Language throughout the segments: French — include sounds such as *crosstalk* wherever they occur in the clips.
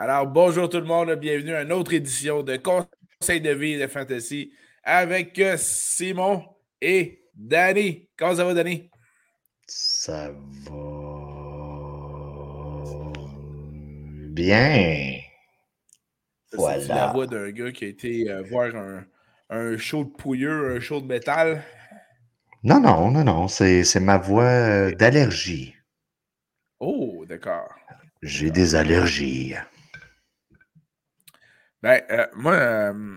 Alors, bonjour tout le monde, bienvenue à une autre édition de Conseil de vie de Fantasy avec Simon et Danny. Comment ça va, Danny? Ça va bien. Voilà. C'est la voix d'un gars qui a été euh, voir un, un, show de pouilleux, un show de métal? Non, non, non, non. C'est ma voix euh, d'allergie. Oh, d'accord. J'ai des allergies. Ben, euh, moi, euh,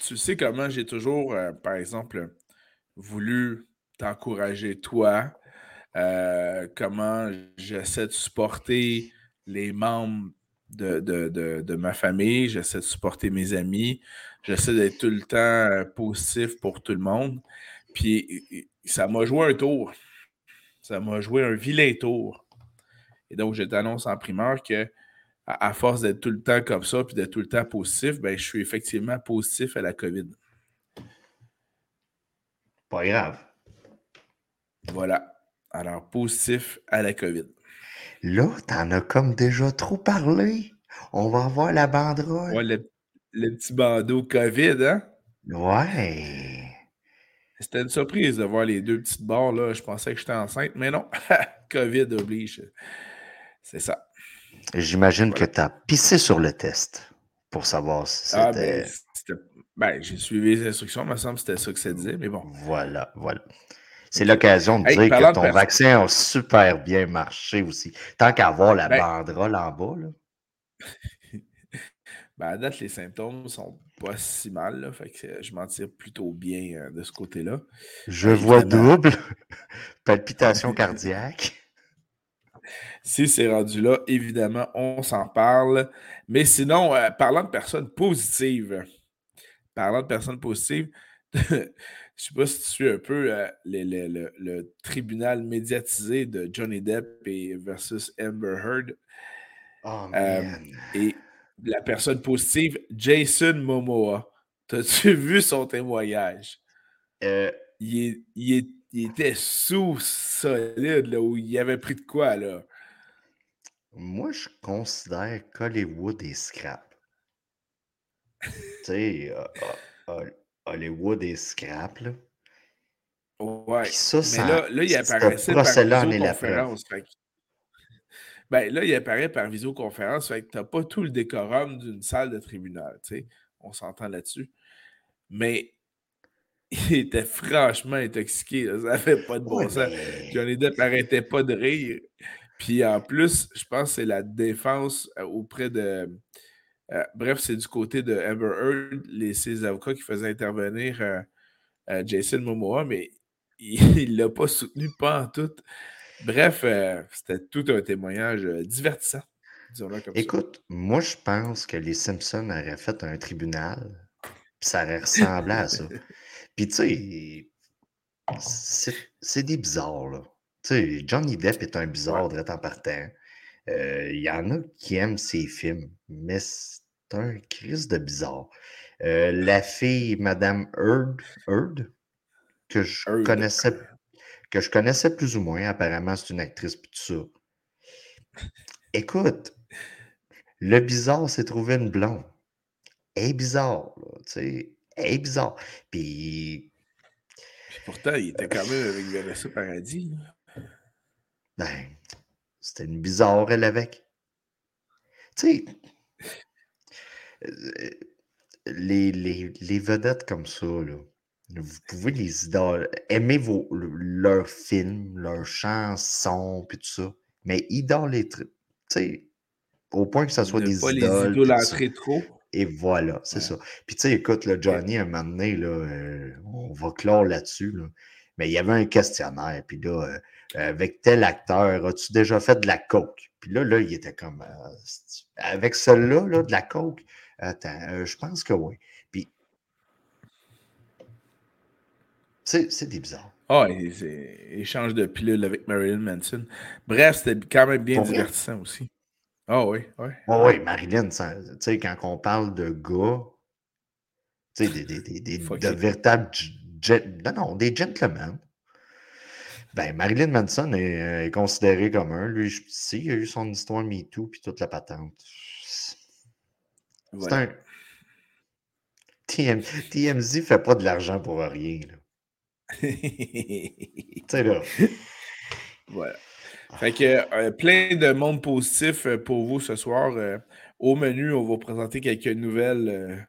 tu sais comment j'ai toujours, euh, par exemple, voulu t'encourager, toi, comment j'essaie de supporter les membres de, de, ma famille, j'essaie de supporter mes amis, j'essaie d'être tout le temps positif pour tout le monde. Puis ça m'a joué un tour. Ça m'a joué un vilain tour. Et donc, je t'annonce en primeur que à, force d'être tout le temps comme ça puis d'être tout le temps positif, ben, je suis effectivement positif à la COVID. Pas grave. Voilà. Alors, positif à la COVID. Là, t'en as comme déjà trop parlé. On va avoir la banderole. Ouais, le, petit bandeau COVID, hein? Ouais. C'était une surprise de voir les deux petites barres, là. Je pensais que j'étais enceinte, mais non. *laughs* COVID oblige. C'est ça. J'imagine que tu as pissé sur le test pour savoir si ah, ben, c'était. ben, j'ai suivi les instructions, il me semble que c'était ça que ça disait, mais bon. Voilà, voilà. C'est l'occasion de dire que ton vaccin a super bien marché aussi. Tant qu'à avoir la ben banderole en bas, là. *laughs* ben, à date, les symptômes sont pas si mal, là, fait que je m'en tire plutôt bien euh, de ce côté-là. Je vois double, *laughs* palpitation *laughs* cardiaque. Si c'est rendu là, évidemment, on s'en parle. Mais sinon, euh, parlant de personnes positives, parlant de personnes positives, *laughs* je ne sais pas si tu suis un peu euh, le, tribunal médiatisé de Johnny Depp et versus Amber Heard. Oh, euh, et la personne positive, Jason Momoa. T'as-tu *laughs* vu son témoignage? il, était sous-solide, là, où il avait pris de quoi, là? Moi, je considère qu'Hollywood est scrap. tu sais, Hollywood est scrap, là. Ouais. ça, mais là, là, il apparaissait par visioconférence. *laughs* Ben, là, il apparaît par visioconférence. Fait que t'as pas tout le décorum d'une salle de tribunal, tu sais. On s'entend là-dessus. Mais *laughs* il était franchement intoxiqué. Ça fait pas de bon sens. Johnny Depp n'arrêtait pas de rire. Puis en plus, je pense que c'est la défense euh, auprès de. Euh, bref, c'est du côté de Amber Heard, les, ses avocats qui faisaient intervenir euh, Jason Momoa, mais *laughs* il ne l'a pas soutenu, pas en tout. Bref, c'était tout un témoignage divertissant. Écoute, moi, je pense que les Simpsons auraient fait un tribunal, puis ça aurait ressemblé à ça. *laughs* Puis, tu sais, c'est des bizarres, là. Tu sais, Johnny Depp est un bizarre de en partant. Euh, il y en a qui aiment ses films, mais c'est un crise de bizarre. Euh, la fille, Madame Heard, Heard que je connaissais que je connaissais plus ou moins, apparemment c'est une actrice puis tout ça. Écoute, le bizarre s'est trouvé une blonde. Elle est bizarre, tu sais. Est bizarre. Puis. pourtant, il était quand même avec Vanessa Paradis. Ben, c'était une bizarre, elle, avec. Tu sais, euh, les, les, vedettes comme ça, là, vous pouvez les idoles, aimer vos, leurs films, leurs chansons, puis tout ça, mais idolâtrer, tu sais, au point que ça soit des pas idoles. les trop. Et voilà, c'est ça. Puis tu sais, écoute, le Johnny, un moment donné, là, euh, on va clore là-dessus, là, mais il y avait un questionnaire, puis là, euh, avec tel acteur, as-tu déjà fait de la coke? Puis là, là, il était comme, euh, avec celle-là, là, de la coke, attends, euh, je pense que oui. Puis, c'est des bizarres. Ah, il, change de pilule avec Marilyn Manson. Bref, c'était quand même bien divertissant aussi. Ah oui, oui. Oh, oui, Marilyn, tu sais, quand on parle de gars, tu sais, des, des, des, des de véritables, non, non, des gentlemen, ben, Marilyn Manson est, euh, considéré comme un. Lui, je, il a eu son histoire MeToo puis toute la patente. C'est un. TM... TMZ fait pas de l'argent pour rien. *laughs* tu sais, là. Voilà. Fait que euh, plein de monde positif euh, pour vous ce soir. Euh, au menu, on va présenter quelques nouvelles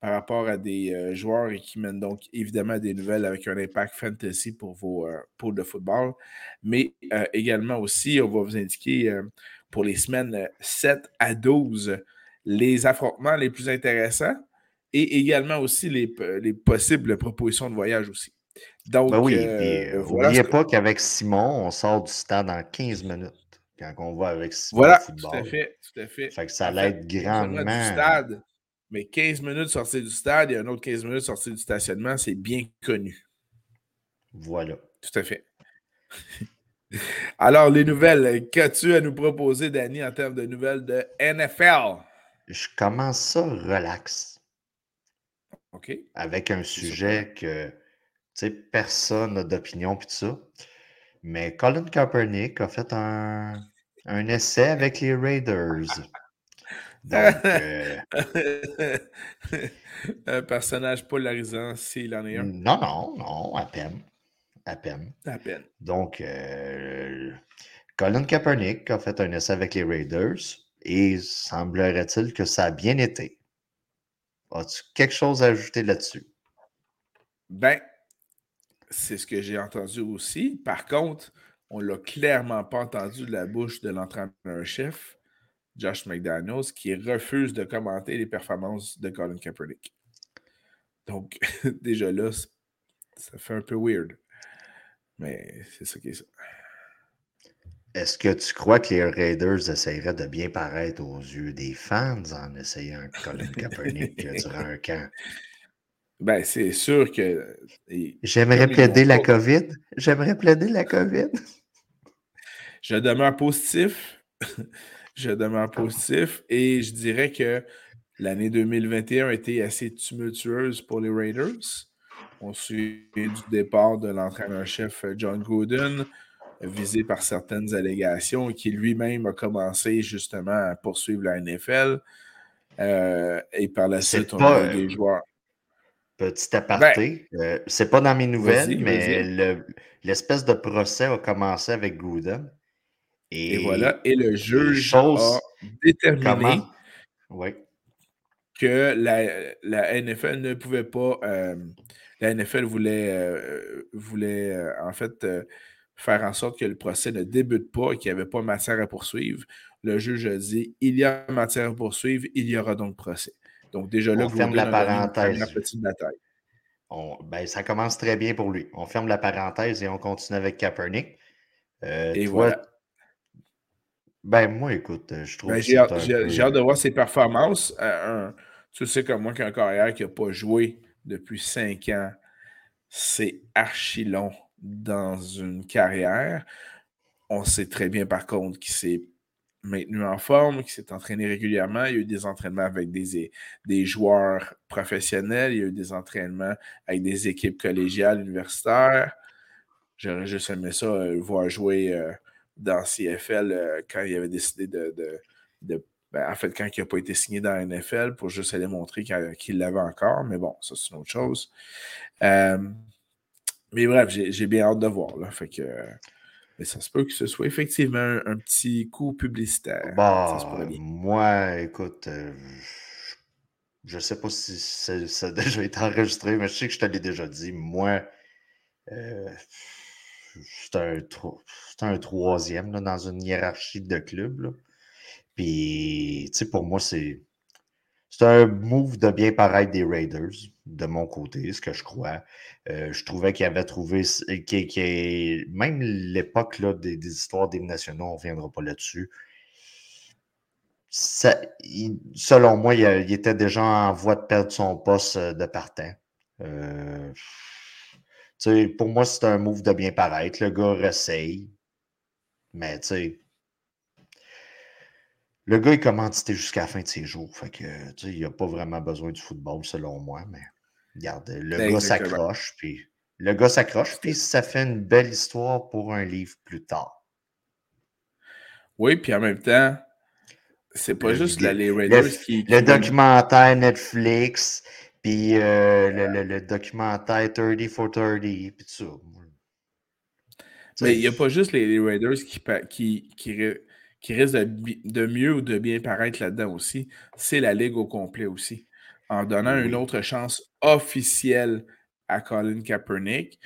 par rapport à des joueurs et qui mènent donc évidemment des nouvelles avec un impact fantasy pour vos pôles de football. Mais également aussi, on va vous indiquer pour les semaines 7 à 12 les affrontements les plus intéressants et également aussi les, les possibles propositions de voyage aussi. Donc, ben oui, euh, euh n'oubliez pas qu'avec Simon, on sort du stade en 15 minutes quand on va avec Simon voilà, football. Tout à fait, tout à fait. Fait que ça l'aide grandement. Du stade, mais 15 minutes sortir du stade et un autre 15 minutes sortir du stationnement, c'est bien connu. Voilà. Tout à fait. *laughs* Alors, les nouvelles, qu'as-tu à nous proposer, Danny, en termes de nouvelles de NFL? Je commence ça relax. OK. Avec un sujet que sais, personne n'a d'opinion puis tout ça. Mais Colin Kaepernick a fait un, un essai avec les Raiders. Donc, euh, *laughs* un personnage polarisant s'il en est un. Non, non, non, à peine. À peine. À peine. Donc, euh, Colin Kaepernick a fait un essai avec les Raiders et semblerait-il que ça a bien été. As-tu quelque chose à ajouter là-dessus? Ben, c'est ce que j'ai entendu aussi. Par contre, on ne l'a clairement pas entendu de la bouche de l'entraîneur-chef, Josh McDaniels, qui refuse de commenter les performances de Colin Kaepernick. Donc, *laughs* déjà là, ça fait un peu weird. Mais c'est ça qui est ça. Est-ce que tu crois que les Raiders essaieraient de bien paraître aux yeux des fans en essayant Colin *laughs* Kaepernick durant un camp? Ben, c'est sûr que. J'aimerais plaider la COVID. J'aimerais plaider la COVID. Je demeure positif. *laughs* je demeure positif et je dirais que l'année 2021 a été assez tumultueuse pour les Raiders. On suit du départ de l'entraîneur-chef John Gruden, visé par certaines allégations, qui lui-même a commencé justement à poursuivre la NFL. Euh, et par la suite, on a eu des joueurs. Petit aparté, ben, euh, c'est pas dans mes nouvelles, mais l'espèce de procès a commencé avec Gooden. Et, voilà, et le juge a déterminé que la, la, NFL ne pouvait pas. Euh, la NFL voulait, euh, voulait en fait faire en sorte que le procès ne débute pas et qu'il n'y avait pas matière à poursuivre. Le juge a dit il y a matière à poursuivre, il y aura donc procès. Donc, déjà là, on ferme la parenthèse. petite bataille. ben, ça commence très bien pour lui. On ferme la parenthèse et on continue avec Kaepernick. Euh, et voilà. Ben, moi, écoute, euh, je trouve ben, J'ai hâte, de voir ses performances. Euh, tu sais, comme moi, qu'un carrière qui n'a pas joué depuis cinq ans, c'est archi long dans une carrière. On sait très bien, par contre, qu'il s'est maintenu en forme, qui s'est entraîné régulièrement. Il y a eu des entraînements avec des, des joueurs professionnels, il y a eu des entraînements avec des équipes collégiales, universitaires. J'aurais juste aimé ça, euh, voir jouer euh, dans CFL euh, quand il avait décidé de. ben, en fait, quand il n'a pas été signé dans la NFL pour juste aller montrer qu'il l'avait encore. Mais bon, ça, c'est une autre chose. mais bref, j'ai bien hâte de voir. Là. Fait que mais ça se peut que ce soit effectivement un, petit coup publicitaire. Bah, moi, écoute, euh, je ne sais pas si ça, a déjà été enregistré, mais je sais que je te l'ai déjà dit. Moi, euh, c'est un, un, troisième dans une hiérarchie de club. Puis, tu sais, pour moi, c'est c'est un move de bien paraître des Raiders, de mon côté, ce que je crois. Euh, je trouvais qu'il avait trouvé. même l'époque des, des, histoires des nationaux, on ne reviendra pas là-dessus. selon moi, il, était déjà en voie de perdre son poste euh, de partant. Euh, pour moi, c'est un move de bien paraître. Le gars réessaye. Mais tu sais, le gars est commandité jusqu'à la fin de ses jours. Fait que, il n'a pas vraiment besoin du football, selon moi. Mais regarde, le gars s'accroche, puis le gars s'accroche, puis ça fait une belle histoire pour un livre plus tard. Oui, puis en même temps, C'est pas juste les Raiders qui, Le documentaire Netflix, puis euh, le, documentaire 30 for 30, puis tout ça. Mais il n'y a pas juste les, Raiders qui, qui, qui, qui risquent de, mieux ou de bien paraître là-dedans aussi. C'est la Ligue au complet aussi. En donnant une autre chance officielle à Colin Kaepernick,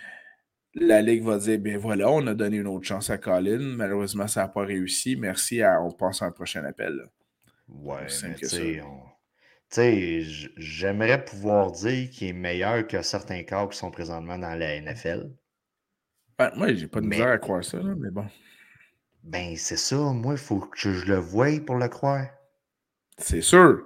la Ligue va dire ben voilà, on a donné une autre chance à Colin. Malheureusement, ça n'a pas réussi. Merci, à, on passe à un prochain appel. Ouais, tu sais, j'aimerais pouvoir dire qu'il est meilleur que certains cas qui sont présentement dans la NFL. Ben, moi, j'ai pas de misère à croire ça, mais bon. Ben, c'est ça. Moi, il faut que je le voie pour le croire. C'est sûr.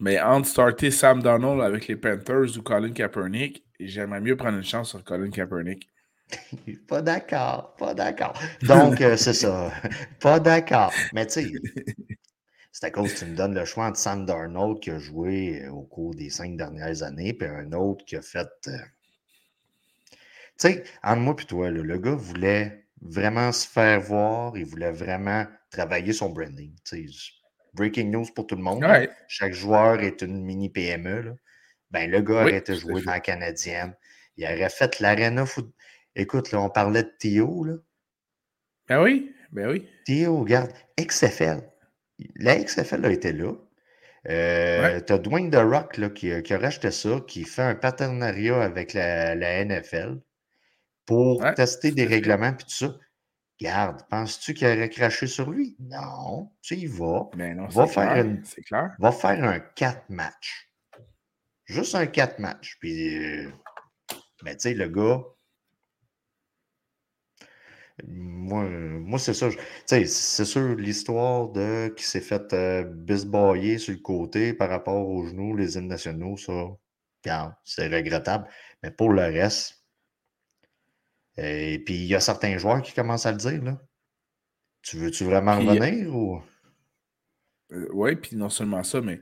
Mais entre starter Sam Donald avec les Panthers ou Colin Kaepernick, j'aimerais mieux prendre une chance sur Colin Kaepernick. *laughs* pas d'accord, pas d'accord. Donc, euh, c'est ça. *laughs* pas d'accord. Mais tu sais, *laughs* c'est à cause que tu me donnes le choix entre Sam Darnold qui a joué euh, au cours des cinq dernières années, puis un autre qui a fait. Euh, tu sais, entre moi et toi, le gars voulait vraiment se faire voir, il voulait vraiment travailler son branding. Breaking news pour tout le monde. Chaque joueur est une mini PME. Ben, le gars aurait été joué dans la canadienne. Il aurait fait l'arena foot. Écoute, là, on parlait de Théo. Là. Ben oui, ben oui. Théo, regarde, XFL. La XFL a été là. Euh, tu as Dwayne The Rock là, qui, qui, a racheté ça, qui fait un partenariat avec la, la NFL pour tester des règlements et tout ça. Garde, penses-tu qu'il aurait craché sur lui? Non, tu y vas. Mais non, va faire clair, clair. Va faire un 4 matchs. Juste un 4 matchs. Puis, euh, ben, tu sais, le gars, moi, moi c'est ça. C'est sûr, l'histoire de qui s'est fait euh, bisbailler sur le côté par rapport aux genoux, les hymnes nationaux, ça, c'est regrettable. Mais pour le reste, et puis, il y a certains joueurs qui commencent à le dire. Là. Tu veux-tu vraiment revenir ou? Euh, oui, puis non seulement ça, mais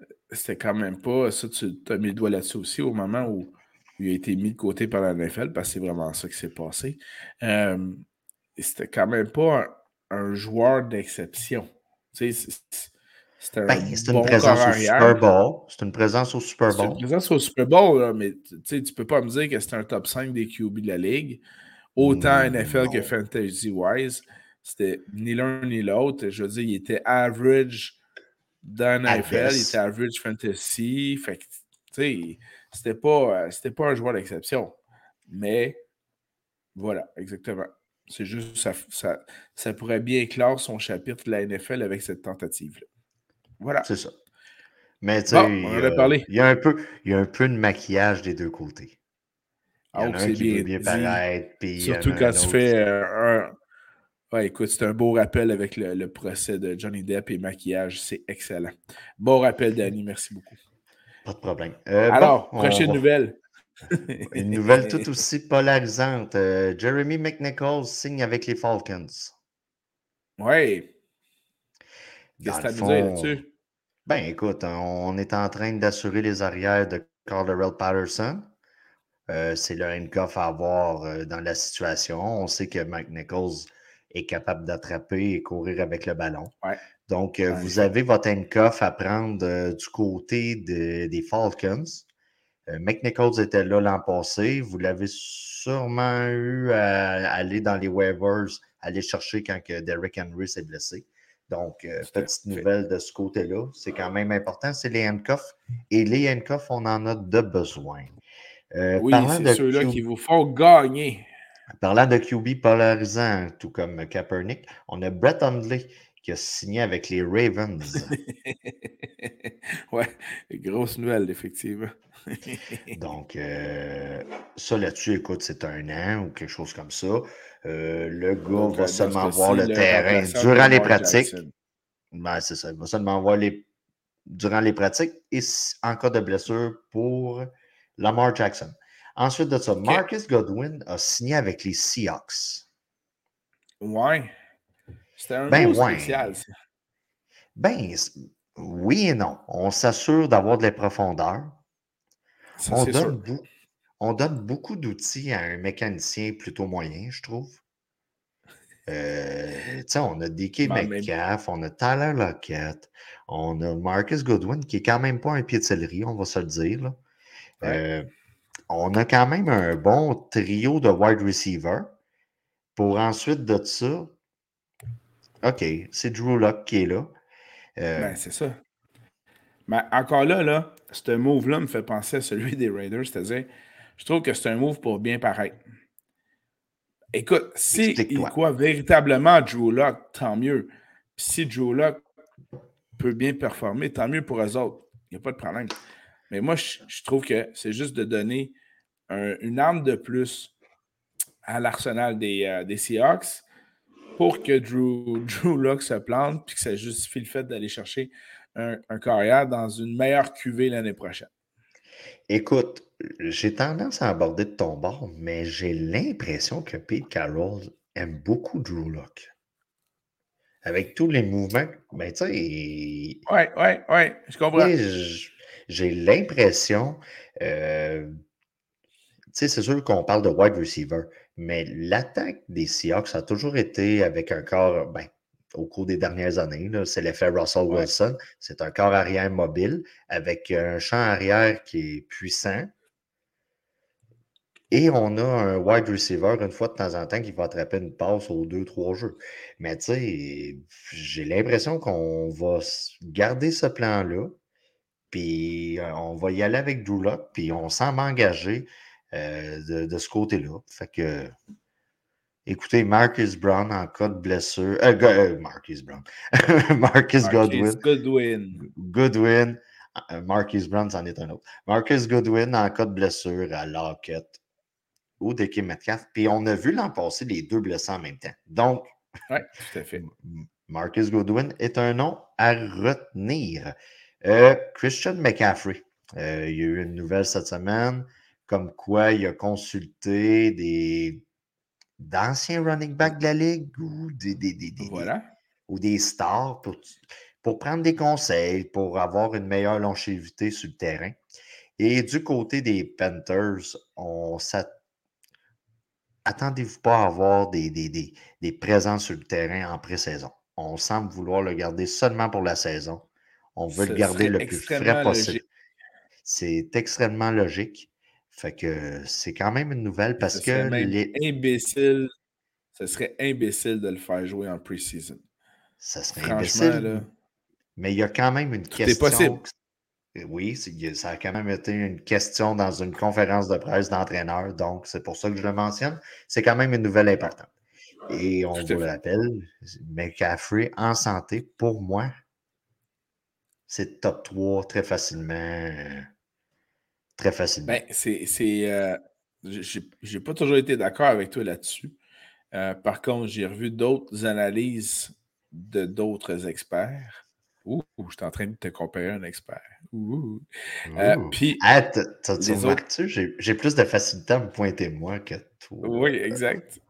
euh, c'était quand même pas. Ça, tu as mis le doigt là-dessus aussi au moment où il a été mis de côté par la NFL, parce que c'est vraiment ça qui s'est passé. Euh, c'était quand même pas un, joueur d'exception. Tu sais, c'est un ben, une présence au Super Bowl. C'est une présence au Super Bowl. C'est une présence au Super Bowl, là, mais tu ne peux pas me dire que c'est un top 5 des QB de la Ligue. Autant hmm, NFL que Fantasy-wise. C'était ni l'un ni l'autre. Je veux dire, il était average dans NFL, il était average fantasy. Fait que, tu sais, c'était pas, euh, pas un joueur d'exception. Mais voilà, exactement. C'est juste, ça, ça, ça pourrait bien clore son chapitre de la NFL avec cette tentative-là. Voilà. C'est ça. Mais tu sais, il, y a un peu, il y a un peu de maquillage des deux côtés. Il y en a un qui bien, bien paraître. Surtout quand tu fais euh, un. Ouais, écoute, c'est un beau rappel avec le, procès de Johnny Depp et maquillage. C'est excellent. Bon rappel, Danny. Merci beaucoup. Pas de problème. Euh, Alors, prochaine nouvelle. *laughs* Une nouvelle *laughs* tout aussi polarisante. Euh, Jeremy McNichols signe avec les Falcons. Oui. As là-dessus? Ben, écoute, on est en train d'assurer les arrières de Calderell Patterson. Euh, c'est le handcuff à avoir euh, dans la situation. On sait que Mike Nichols est capable d'attraper et courir avec le ballon. Donc, euh, vous avez votre handcuff à prendre du côté des Falcons. Mike Nichols était là l'an passé. Vous l'avez sûrement eu à, aller dans les waivers, aller chercher quand que Derrick Henry s'est blessé. Donc, euh, petite nouvelle de ce côté-là. C'est quand même important, c'est les handcuffs. Et les handcuffs, on en a de besoin. Euh, oui, c'est ceux-là qui vous font gagner. Parlant de QB polarisant, tout comme Kaepernick, on a Brett Hundley qui a signé avec les Ravens. *laughs* ouais, grosse nouvelle, effectivement. *laughs* Donc, euh, ça là-dessus, écoute, c'est un an ou quelque chose comme ça. Euh, le gars va seulement voir le terrain durant les pratiques. Ben, c'est ça. Il va seulement voir les durant les pratiques et en cas de blessure pour Lamar Jackson. Ensuite de ça, Marcus Godwin a signé avec les Seahawks. Ouais. C'était un ben, spécial, ça. Ben, oui et non. On s'assure d'avoir de la profondeur. on, donne on donne beaucoup d'outils à un mécanicien plutôt moyen, je trouve. Euh, on a DK Metcalf, on a Tyler Lockett, on a Marcus Goodwin, qui est quand même pas un pied de céleri, on va se le dire. Euh, on a quand même un bon trio de wide receiver. Pour ensuite de ça, OK, c'est Drew Lock qui est là. Euh, ben, c'est ça. Mais encore là, là, ce move-là me fait penser à celui des Raiders, c'est-à-dire, je trouve que c'est un move pour bien paraître. Écoute, si il croit véritablement Drew Lock, tant mieux. si Drew Lock peut bien performer, tant mieux pour eux autres. Il n'y a pas de problème. Mais moi, je, trouve que c'est juste de donner une arme de plus à l'arsenal des, euh, des, Seahawks pour que Drew, *laughs* Drew Lock se plante puis que ça justifie le fait d'aller chercher un, un carrière dans une meilleure cuvée l'année prochaine. Écoute, j'ai tendance à aborder de ton bord, mais j'ai l'impression que Pete Carroll aime beaucoup Drew Lock. Avec tous les mouvements, ben tu sais. Oui, oui, oui, je comprends. J'ai l'impression, euh, tu sais, c'est sûr qu'on parle de wide receiver, mais l'attaque des Seahawks a toujours été avec un corps, ben, au cours des dernières années. C'est l'effet Russell Wilson. C'est un corps arrière mobile avec un champ arrière qui est puissant. Et on a un wide receiver une fois de temps en temps qui va attraper une passe aux deux, trois jeux. Mais tu sais, j'ai l'impression qu'on va garder ce plan-là. Puis euh, on va y aller avec Drew Lock, puis on s'en engager euh, de, de, ce côté-là. Fait que Écoutez, Marcus Brown en cas de blessure. Euh, euh, Marcus Brown. *laughs* Marcus, Godwin. Goodwin. Goodwin. Euh, Marcus Brown, c'en est un autre. Marcus Goodwin en cas de blessure à Lockett ou DK Metcalf. Puis on a vu l'an passé les deux blessés en même temps. Donc, ouais, tout à fait. Marcus Goodwin est un nom à retenir. Christian McCaffrey. il y a eu une nouvelle cette semaine comme quoi il a consulté des d'anciens running backs de la ligue ou des, ou des stars pour, pour prendre des conseils, pour avoir une meilleure longévité sur le terrain. Et du côté des Panthers, on attendez-vous pas à avoir des, des, des, présences sur le terrain en pré-saison. On semble vouloir le garder seulement pour la saison. On veut le garder le plus frais possible. C'est extrêmement logique. Fait que c'est quand même une nouvelle parce que. Les... imbécile. Ce serait imbécile de le faire jouer en pre-season. Ça serait imbécile. Mais il y a quand même une question. C'est possible. Oui, ça a quand même été une question dans une conférence de presse d'entraîneur, donc c'est pour ça que je le mentionne. C'est quand même une nouvelle importante. Et on vous le rappelle, McCaffrey en santé, pour moi, c'est top 3 très facilement Très facilement. Ben, c'est. Euh, j'ai pas toujours été d'accord avec toi là-dessus. Euh, par contre, j'ai revu d'autres analyses de d'autres experts. Ouh, je suis en train de te comparer un expert. Ouh. Euh, puis. j'ai plus de facilité à me pointer moi que toi. Oui, exact.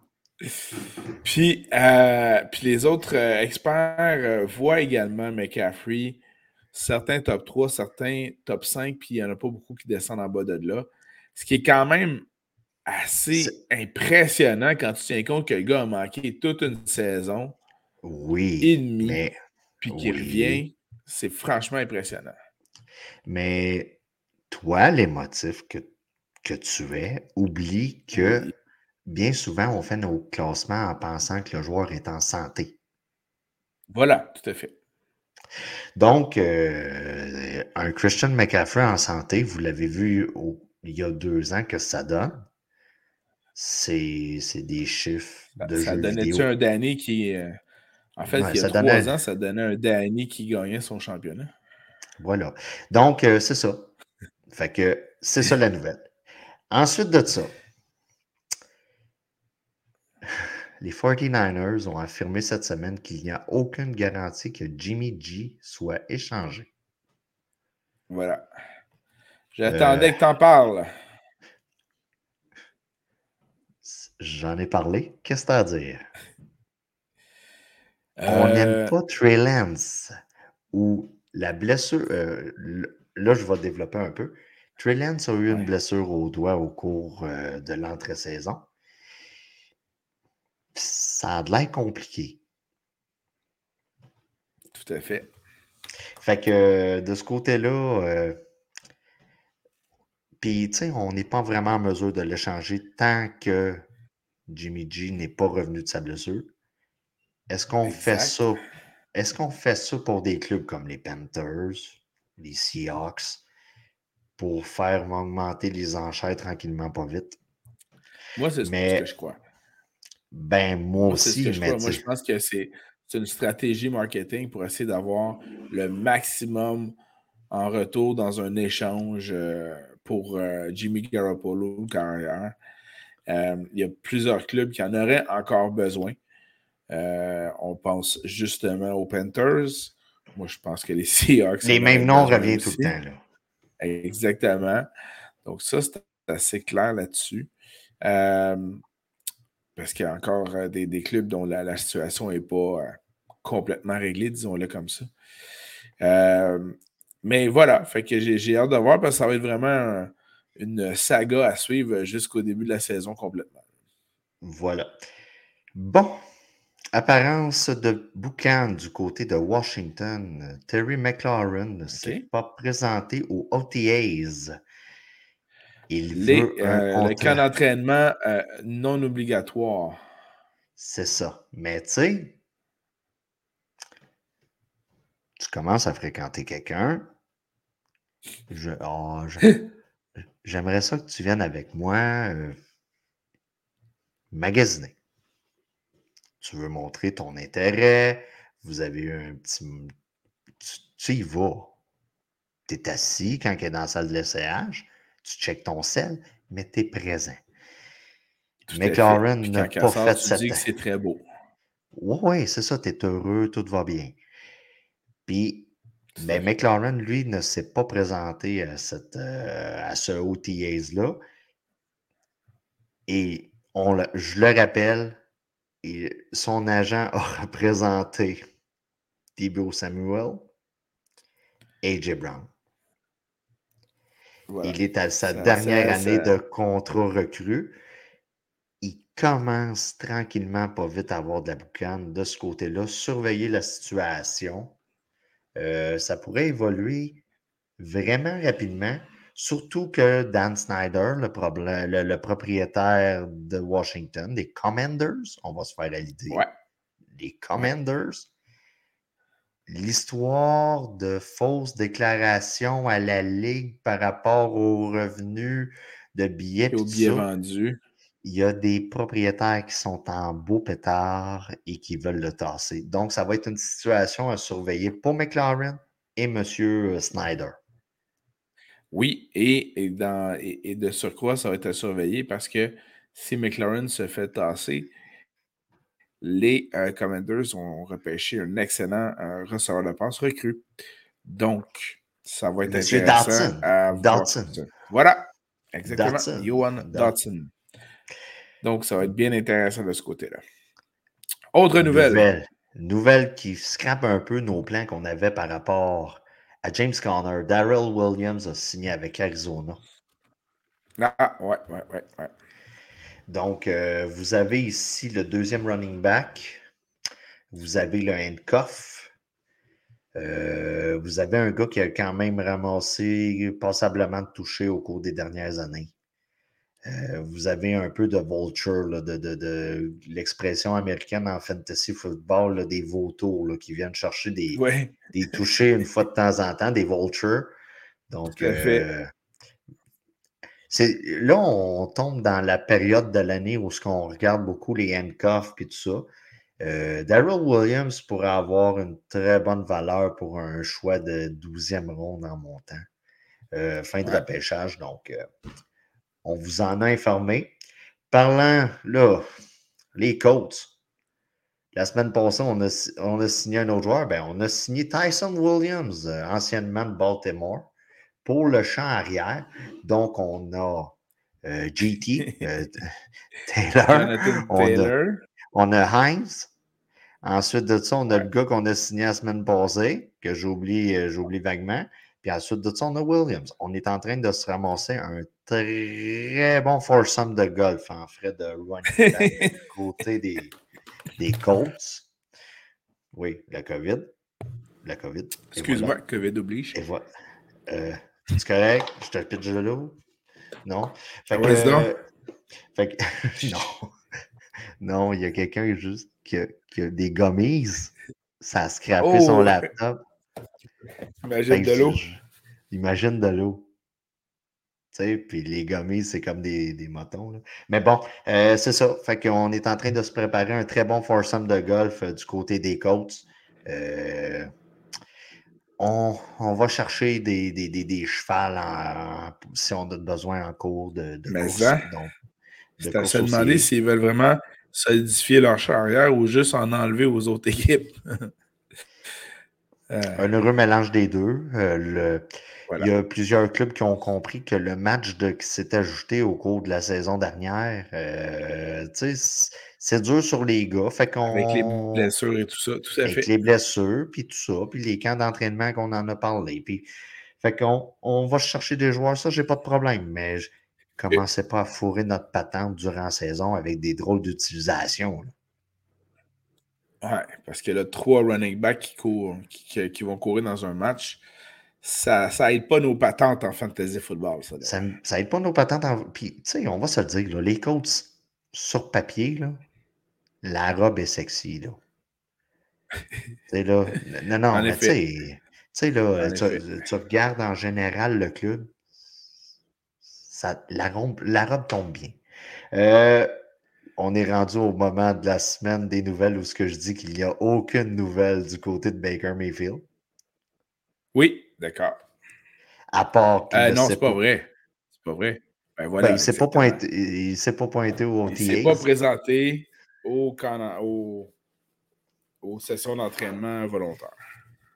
Puis, puis les autres experts voient également McCaffrey certains top 3, certains top 5, puis il n'y en a pas beaucoup qui descendent en bas de là. Ce qui est quand même assez impressionnant quand tu tiens compte que le gars a manqué toute une saison. Oui. Et demie, puis qu'il revient. C'est franchement impressionnant. Mais toi, les motifs que, que tu es, oublie que bien souvent, on fait nos classements en pensant que le joueur est en santé. Voilà, tout à fait. Donc, euh, un Christian McCaffrey en santé, vous l'avez vu il y a deux ans que ça donne. C'est des chiffres de Ça donnait-tu un Danny qui. Euh, en fait, il y a trois ans, ça donnait un Danny qui gagnait son championnat. Voilà. Donc, euh, c'est ça. Fait que c'est ça la *laughs* nouvelle. Ensuite de ça, les 49ers ont affirmé cette semaine qu'il n'y a aucune garantie que Jimmy G soit échangé. Voilà. J'attendais que tu en parles. J'en ai parlé. Qu'est-ce que tu as à dire? On n'aime euh. pas Trey Lance ou la blessure. Euh, là, je vais développer un peu. Trey Lance a eu une blessure au doigt au cours euh, de l'entrée-saison. Ça a de l'air compliqué. Tout à fait. Fait que de ce côté-là, euh, puis, tu sais, on n'est pas vraiment en mesure de l'échanger tant que Jimmy G n'est pas revenu de sa blessure. Est-ce qu'on fait ça? Est-ce qu'on fait ça pour des clubs comme les Panthers, les Seahawks, pour faire augmenter les enchères tranquillement, pas vite? Moi, c'est ce que je crois. Ben, moi, aussi, mais. Moi, je pense que c'est une stratégie marketing pour essayer d'avoir le maximum en retour dans un échange euh, pour euh, Jimmy Garoppolo carrière. Euh, il y a plusieurs clubs qui en auraient encore besoin. on pense justement aux Panthers. Moi, je pense que les *laughs* Seahawks. Les mêmes noms reviennent tout le temps. Là. Exactement. Donc, ça, c'est assez clair là-dessus. Parce qu'il y a encore des, clubs dont la, situation n'est pas complètement réglée, disons-le comme ça. Mais voilà, fait que j'ai hâte de voir parce que ça va être vraiment une saga à suivre jusqu'au début de la saison complètement. Voilà. Bon, apparence de boucan du côté de Washington. Terry McLaurin ne s'est pas présenté aux OTAs. Il veut euh, le camp d'entraînement euh, non obligatoire. C'est ça. Mais tu sais, tu commences à fréquenter quelqu'un, Oh, *laughs* j'aimerais ça que tu viennes avec moi euh, magasiner. Tu veux montrer ton intérêt, vous avez eu un petit. Tu, y vas. Tu es assis quand il est dans la salle de l'essayage, tu checkes ton sel, mais tu es présent. McLaren n'a pas fait cette. Tu dis que c'est très beau. Oui, c'est ça, tu es heureux, tout va bien. Puis mais McLaren, lui, ne s'est pas présenté à, cette, euh, à ce OTAs-là. Et on je le rappelle, son agent a *laughs* représenté Thibaut Samuel, AJ Brown. Il est à sa dernière année de contrat recru. Il commence tranquillement, pas vite, à avoir de la boucane de ce côté-là, surveiller la situation euh, ça pourrait évoluer vraiment rapidement. Surtout que Dan Snyder, le, propriétaire de Washington, des Commanders, on va se faire à l'idée. Les Commanders, l'histoire de fausses déclarations à la Ligue par rapport aux revenus de billets. aux billets vendus il y a des propriétaires qui sont en beau pétard et qui veulent le tasser. Donc, ça va être une situation à surveiller pour McLaren et M. Snyder. Oui, et, dans, et, de surcroît, ça va être à surveiller parce que si McLaren se fait tasser, les euh, Commanders ont repêché un excellent euh, receveur de passe recru. Donc, ça va être intéressant. Dotson. Voilà, exactement. Johan Dotson. Donc, ça va être bien intéressant de ce côté-là. Autre nouvelle. nouvelle. qui scrape un peu nos plans qu'on avait par rapport à James Conner. Daryl Williams a signé avec Arizona. Ah, ouais, ouais, ouais, ouais. Donc, euh, vous avez ici le deuxième running back. Vous avez le handcuff. Euh, vous avez un gars qui a quand même ramassé passablement de toucher au cours des dernières années. Euh, vous avez un peu de vulture, de, l'expression américaine en fantasy football, des vautours qui viennent chercher des, des touchés une fois de temps en temps, des vultures. Donc, euh, là, on tombe dans la période de l'année où on regarde beaucoup les handcuffs et tout ça. Euh, Daryl Williams pourrait avoir une très bonne valeur pour un choix de 12e ronde en montant. fin de repêchage. Donc, on vous en a informé. Parlant, là, les Colts. La semaine passée, on a, signé un autre joueur. Ben, on a signé Tyson Williams, euh, anciennement de Baltimore, pour le champ arrière. Donc, on a euh, GT, *laughs* euh, Taylor, on a, Heinz. Ensuite de ça, on a le gars qu'on a signé la semaine passée, que j'oublie, j'oublie vaguement. Puis ensuite de ça, on a Williams. On est en train de se ramasser un très bon foursome de golf en frais de running *laughs* côté des, des Colts. Oui, la COVID. La COVID. Excuse-moi, COVID oblige. Et voilà. Euh, c'est correct? Je te pitch de l'eau? Non? Fait que, euh, fait que, *laughs* non. Non, il y a quelqu'un juste qui a, qui a, des gommises. Ça a scrappé son oh! laptop. Imagine de l'eau. Imagine de l'eau. Puis les gommises, c'est comme des, des motons. Mais bon, euh, c'est ça. Fait qu'on est en train de se préparer un très bon foursome de golf euh, du côté des côtes. Euh, on, on, va chercher des, des, des, des chevals si on a besoin en cours de, de Mais. Ça, c'est à se demander s'ils veulent vraiment solidifier leur charrière ou juste en enlever aux autres équipes. *laughs* Un heureux mélange des deux. le, il y a plusieurs clubs qui ont compris que le match de, qui s'est ajouté au cours de la saison dernière, euh, c'est dur sur les gars. Fait avec les blessures et tout ça, tout à avec les blessures, puis tout ça, puis les camps d'entraînement qu'on en a parlé. Puis, fait qu'on on va chercher des joueurs, ça, j'ai pas de problème, mais je commençais pas à fourrer notre patente durant la saison avec des drôles d'utilisation. Ouais, parce que là, trois running backs qui, courent, qui, qui vont courir dans un match ça, ça aide pas nos patentes en fantasy football. Ça, ça, ça aide pas nos patentes en. Puis, tu sais, on va se le dire, les coachs sur papier, là, la robe est sexy. Là. tu là, *laughs* non, non, mais tu sais, là, tu, regardes en général le club, ça, la, robe, la robe tombe bien. Euh, on est rendu au moment de la semaine des nouvelles où ce que je dis qu'il n'y a aucune nouvelle du côté de Baker Mayfield. Oui, D'accord. À part euh, non, c'est pas, vrai. C'est pas vrai. Ben voilà, ben, il ne s'est pas, pointé, pas pointé au OTA. Il ne s'est pas présenté au, au, aux sessions d'entraînement volontaires.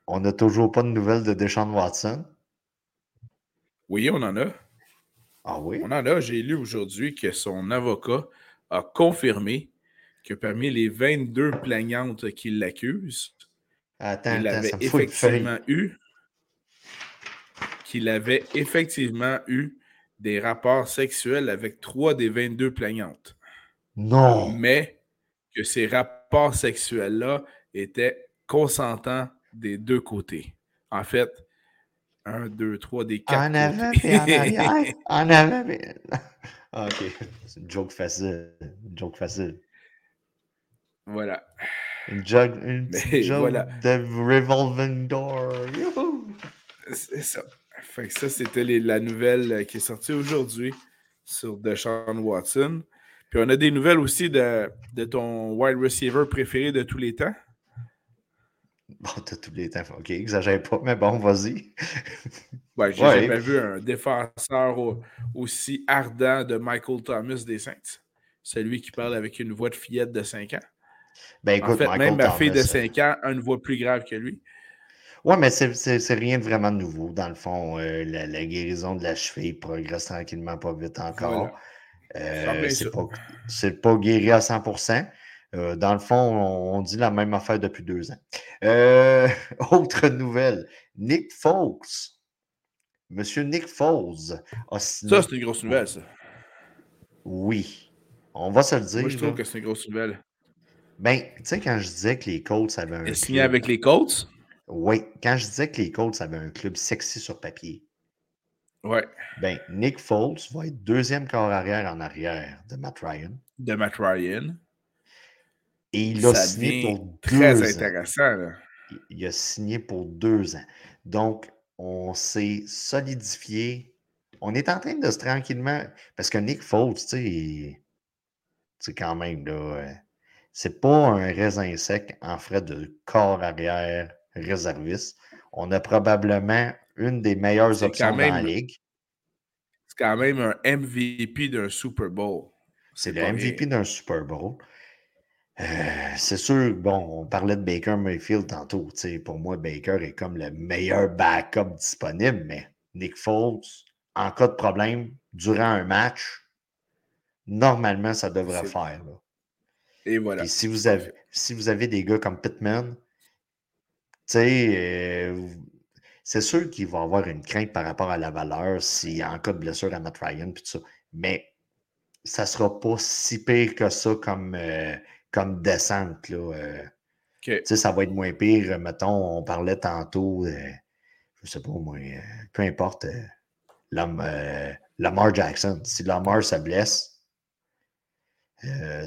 On n'a toujours pas de nouvelles de Deshaun Watson? Oui, on en a. Ah oui? On en a. J'ai lu aujourd'hui que son avocat a confirmé que parmi les 22 plaignantes qui l'accusent, il avait effectivement eu qu'il avait effectivement eu des rapports sexuels avec trois des 22 plaignantes. Non. Mais que ces rapports sexuels-là étaient consentants des deux côtés. En fait, un, deux, trois, des quatre. En avant et en arrière. *laughs* en avant et... *laughs* Ah, ok. C'est une joke facile. Une joke facile. Voilà. Une joke, une joke voilà. de revolving door. C'est ça. Fait que ça, c'était la nouvelle qui est sortie aujourd'hui sur Deshaun Watson. Puis on a des nouvelles aussi de, de ton wide receiver préféré de tous les temps. Bon, de tous les temps, ok, exagère pas, mais bon, vas-y. ouais, j'ai jamais vu un défenseur aussi ardent de Michael Thomas des Saints. Celui qui parle avec une voix de fillette de 5 ans. Ben écoute, en fait, même ma fille de 5 ans a une voix plus grave que lui. Oui, mais c'est rien de vraiment nouveau. Dans le fond, euh, la, guérison de la cheville progresse tranquillement, pas vite encore. Euh, c'est pas, guéri à 100% euh, Dans le fond, on, dit la même affaire depuis deux ans. *laughs* autre nouvelle. Nick Foles. Monsieur Nick Foles a signé. Ça, c'est une grosse nouvelle, ça. Oui. On va se le dire. Moi, je trouve que c'est une grosse nouvelle. Ben, tu sais, quand je disais que les Colts avaient un. Il signé avec les Colts? Oui, quand je disais que les Colts avaient un club sexy sur papier, ouais. ben, Nick Foles va être deuxième corps arrière en arrière de Matt Ryan. De Matt Ryan. Et il a signé pour très deux intéressant. Là. Il a signé pour deux ans. Donc, on s'est solidifié. On est en train de se tranquillement. Parce que Nick Foles, tu sais, c'est quand même là. Euh, c'est pas un raisin sec en frais de corps arrière réserviste. On a probablement une des meilleures options dans la ligue. C'est quand même un MVP d'un Super Bowl. C'est le MVP d'un Super Bowl. Euh, c'est sûr, bon, on parlait de Baker Mayfield tantôt. Pour moi, Baker est comme le meilleur backup disponible, mais Nick Foles, en cas de problème, durant un match, normalement, ça devrait faire. Et voilà. Et si vous, avez, si vous avez des gars comme Pittman, sais, euh, c'est sûr qu'il va avoir une crainte par rapport à la valeur s'il y a en cas de blessure à Matt Ryan, puis tout ça. Mais ça ne sera pas si pire que ça comme, euh, comme descente. Là, euh, Ça va être moins pire. Mettons, on parlait tantôt, je ne sais pas moi, peu importe, Lamar Jackson. Si Lamar se blesse,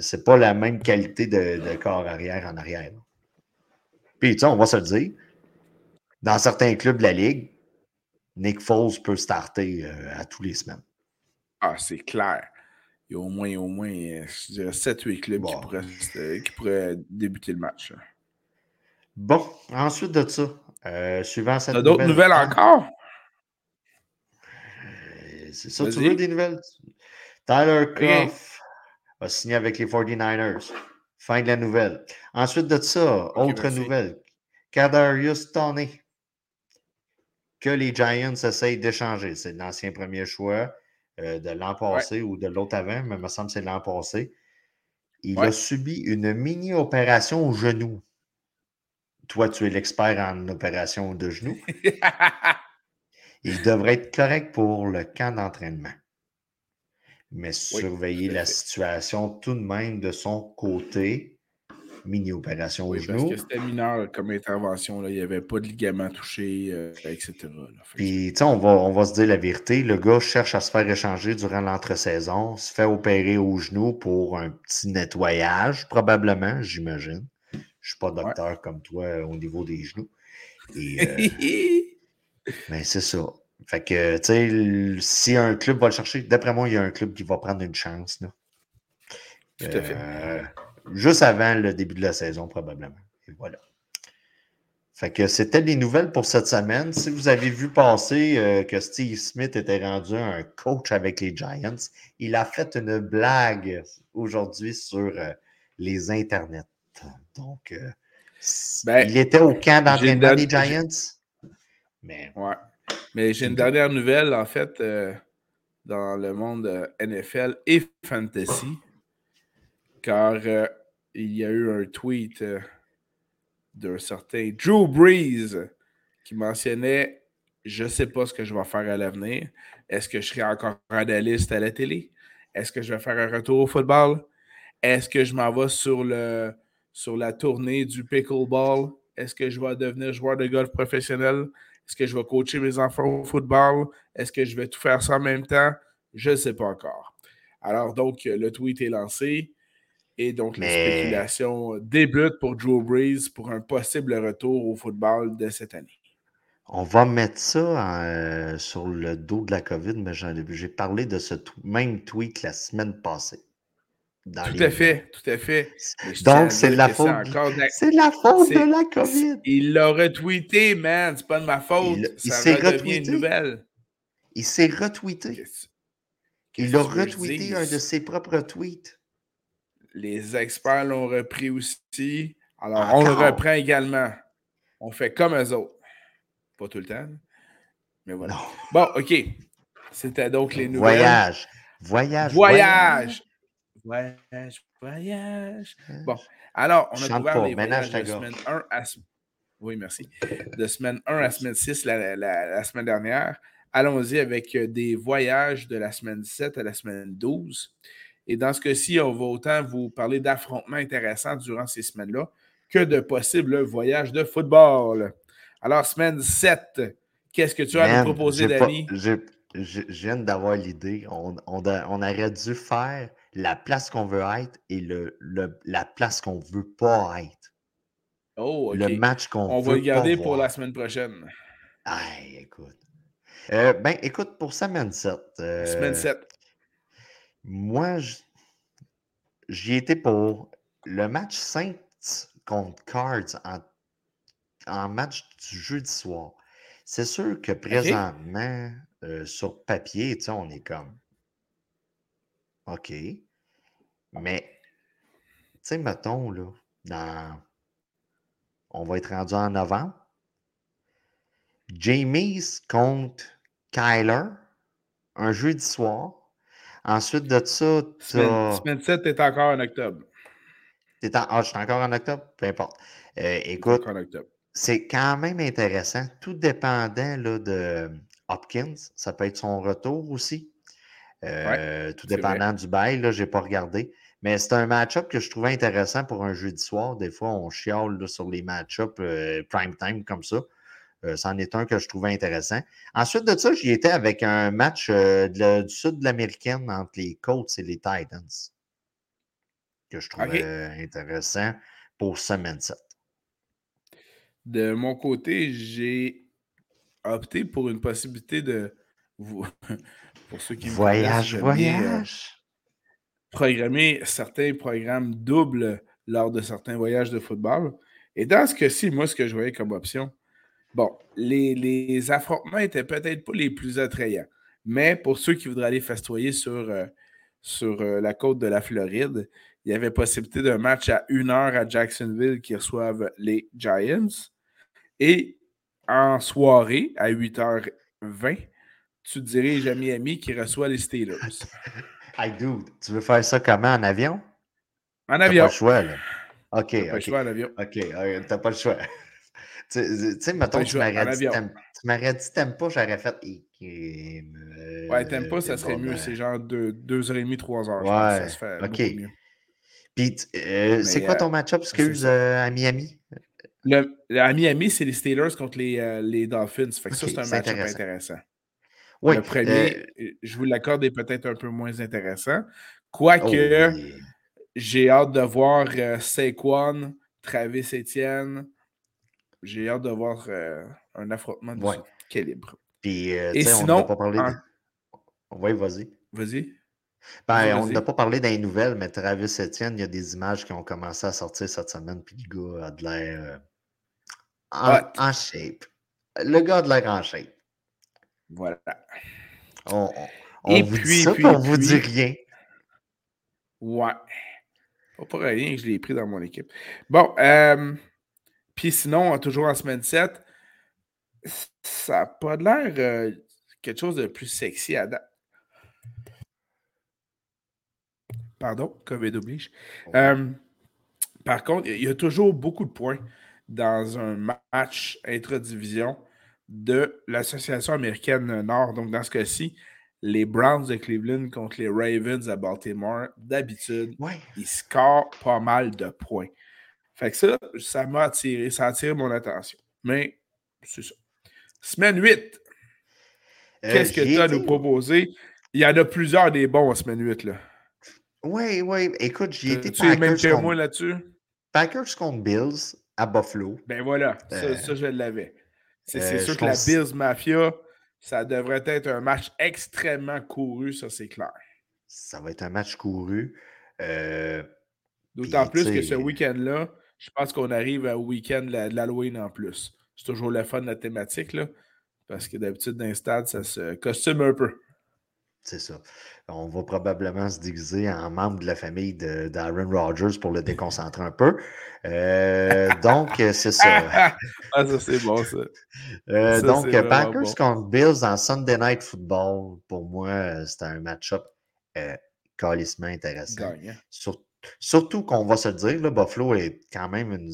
c'est pas la même qualité de, corps arrière en arrière. Puis, on va se le dire, dans certains clubs de la Ligue, Nick Foles peut starter à tous les semaines. Ah, c'est clair il y a au moins, au moins, euh, je dirais 7-8 clubs qui, pourraient, euh, qui, pourraient, débuter le match. Bon, ensuite de ça, euh, suivant cette. T'as d'autres nouvelles encore? Euh, c'est ça, tu veux des nouvelles? Tyler Koff a signé avec les 49ers. Fin de la nouvelle. Ensuite de ça, autre nouvelle. Kadarius Tony. Que les Giants essayent d'échanger. C'est l'ancien premier choix. Euh, de l'an passé ou de l'autre avant, mais il me semble que c'est l'an passé. Il a subi une mini-opération au genou. Toi, tu es l'expert en opération de genou. *laughs* il devrait être correct pour le camp d'entraînement. Mais surveiller la situation tout de même de son côté mini-opération au genou. Parce que c'était mineur comme intervention. Là. Il n'y avait pas de ligament touché, euh, etc. Puis, tu sais, on va, on va se dire la vérité. Le gars cherche à se faire échanger durant l'entre-saison, se fait opérer au genou pour un petit nettoyage, probablement, j'imagine. Je ne suis pas docteur comme toi euh, au niveau des genoux. *laughs* mais euh, ben, c'est ça. Fait que, tu sais, si un club va le chercher, d'après moi, il y a un club qui va prendre une chance. Là. Tout à fait juste avant le début de la saison, probablement. Et voilà. Fait que c'était les nouvelles pour cette semaine. Si vous avez vu passer euh, que Steve Smith était rendu un coach avec les Giants, il a fait une blague aujourd'hui sur euh, les internets. Donc, euh, ben, il était au camp d'entraînement des Giants. Mais, ouais. Mais j'ai une dernière nouvelle, en fait, dans le monde NFL et fantasy car euh, il y a eu un tweet euh, d'un certain Drew Brees qui mentionnait Je ne sais pas ce que je vais faire à l'avenir. Est-ce que je serai encore analyste à la télé? Est-ce que je vais faire un retour au football? Est-ce que je m'en vais sur, sur la tournée du pickleball? Est-ce que je vais devenir joueur de golf professionnel? Est-ce que je vais coacher mes enfants au football? Est-ce que je vais tout faire ça en même temps? Je ne sais pas encore. Alors, donc, le tweet est lancé. Et donc, la spéculation débute pour Joe Breeze pour un possible retour au football de cette année. On va mettre ça euh, sur le dos de la COVID, mais j'ai parlé de ce même tweet la semaine passée. tout à fait, tout à fait. Donc, c'est la faute. C'est la faute de la COVID. Il l'a retweeté, man. C'est pas de ma faute. Il, s'est retweeté. Une nouvelle. Il s'est retweeté. il a retweeté un de ses propres tweets. Les experts l'ont repris aussi. Alors, on le reprend également. On fait comme eux autres. Pas tout le temps, mais voilà. Bon, OK. C'était donc les nouvelles. Voyage. Voyage. Voyage. Voyage. Voyage. Bon. Alors, on a couvert les voyages de semaine 1 à oui, merci. De semaine 1 à semaine 6 la, la semaine dernière. Allons-y avec des voyages de la semaine 7 à la semaine 12. Et dans ce cas-ci, on va autant vous parler d'affrontements intéressants durant ces semaines-là que de possibles voyages de football. Alors, semaine 7, qu'est-ce que tu as à nous proposer, Danny? Je, viens d'avoir l'idée. On, aurait dû faire la place qu'on veut être et le, la place qu'on ne veut pas être. Oh. Le match qu'on On va le garder pour la semaine prochaine. Ah, écoute. Euh, ben, écoute, pour semaine 7. Euh, semaine 7. Moi, j'y étais pour le match Saints contre Cards en, match du jeudi soir. C'est sûr que présentement, euh, sur papier, on est comme OK. Mais, tu sais, mettons, là, dans. On va être rendu en novembre. Jamies contre Kyler, un jeudi soir. Ensuite de ça, tu Semaine 7, tu es encore en octobre. Ah, je suis encore en octobre? Peu importe. Euh, écoute, c'est quand même intéressant. Tout dépendant là, de Hopkins, ça peut être son retour aussi. Euh, tout dépendant du bail, je n'ai pas regardé. Mais c'est un match-up que je trouvais intéressant pour un jeudi soir. Des fois, on chiale sur les match-up euh, prime time comme ça. Euh, c'en est un que je trouvais intéressant. Ensuite de ça, j'y étais avec un match euh, du sud de l'américaine entre les Colts et les Titans que je trouvais intéressant pour semaine 7. De mon côté, j'ai opté pour une possibilité de. *laughs* pour ceux qui Voyage, voyage programmer certains programmes doubles lors de certains voyages de football. Et dans ce cas-ci, moi, ce que je voyais comme option, bon, les, affrontements étaient peut-être pas les plus attrayants, mais pour ceux qui voudraient aller festoyer sur, euh, sur euh, la côte de la Floride, il y avait possibilité d'un match à une heure à Jacksonville qui reçoivent les Giants. Et en soirée, à 8h20, tu diriges à Miami qui reçoit les Steelers. Hey, dude, tu veux faire ça comment? En avion? En avion. Pas le choix, là. OK. T'as pas le choix en avion. OK, t'as pas le choix. Tu sais, mettons, tu m'aurais dit, tu m'aurais dit t'aimes pas, j'aurais fait. Euh, ouais, t'aimes pas, ça serait mieux. C'est genre 2h30, 3h. Ouais. Ça se fait OK. Mieux. Puis, euh, c'est quoi ton euh, match-up, excuse, à Miami? Le, à Miami, c'est les Steelers contre les, les Dolphins. Fait que ça, c'est un match-up intéressant le premier, euh, je vous l'accorde, est peut-être un peu moins intéressant. Quoique, oh, j'ai hâte de voir euh, Saquon, Travis Etienne. J'ai hâte de voir euh, un affrontement de ce calibre. Puis, Et sinon, on n'a pas parlé. Oui, vas-y. Vas-y. Ben, on n'a pas parlé des nouvelles, mais Travis Etienne, il y a des images qui ont commencé à sortir cette semaine, puis le gars a de l'air en, shape. Le gars a de l'air en shape. Voilà. On, Et vous puis, dit ça, puis, on vous dit rien. Ouais. Pas pour rien que je l'ai pris dans mon équipe. Bon, euh, puis sinon, toujours en semaine 7, ça n'a pas l'air euh, quelque chose de plus sexy à date. Pardon, COVID oblige. Euh, par contre, il y a toujours beaucoup de points dans un match intra-division de l'Association américaine Nord. Donc, dans ce cas-ci, les Browns de Cleveland contre les Ravens à Baltimore, d'habitude, ils scorent pas mal de points. Fait que ça, ça m'a attiré, ça a attiré mon attention. Mais c'est ça. Semaine 8. Euh, Qu'est-ce que tu as à nous proposer? Il y en a plusieurs des bons en semaine 8. Là. Oui, oui. Écoute, j'y étais Tu es même que moi là-dessus? Packers contre Bills à Buffalo. Ben voilà, ça, euh, ça je l'avais. C'est euh, sûr que la Bills Mafia, ça devrait être un match extrêmement couru, ça c'est clair. Ça va être un match couru. Euh, D'autant plus que ce week-end-là, je pense qu'on arrive au week-end de l'Halloween en plus. C'est toujours le fun de la thématique, là, parce que d'habitude, dans les stades, ça se costume un peu. C'est ça. On va probablement se déguiser en membre de la famille d'Aaron Rodgers pour le déconcentrer un peu. Euh, *laughs* donc, euh, c'est ça. ah, ça, c'est bon, ça. Euh, donc, Packers contre Bills en Sunday Night Football, pour moi, c'est un match-up euh, calissement intéressant. surtout qu'on va se dire, là, Buffalo est quand même une,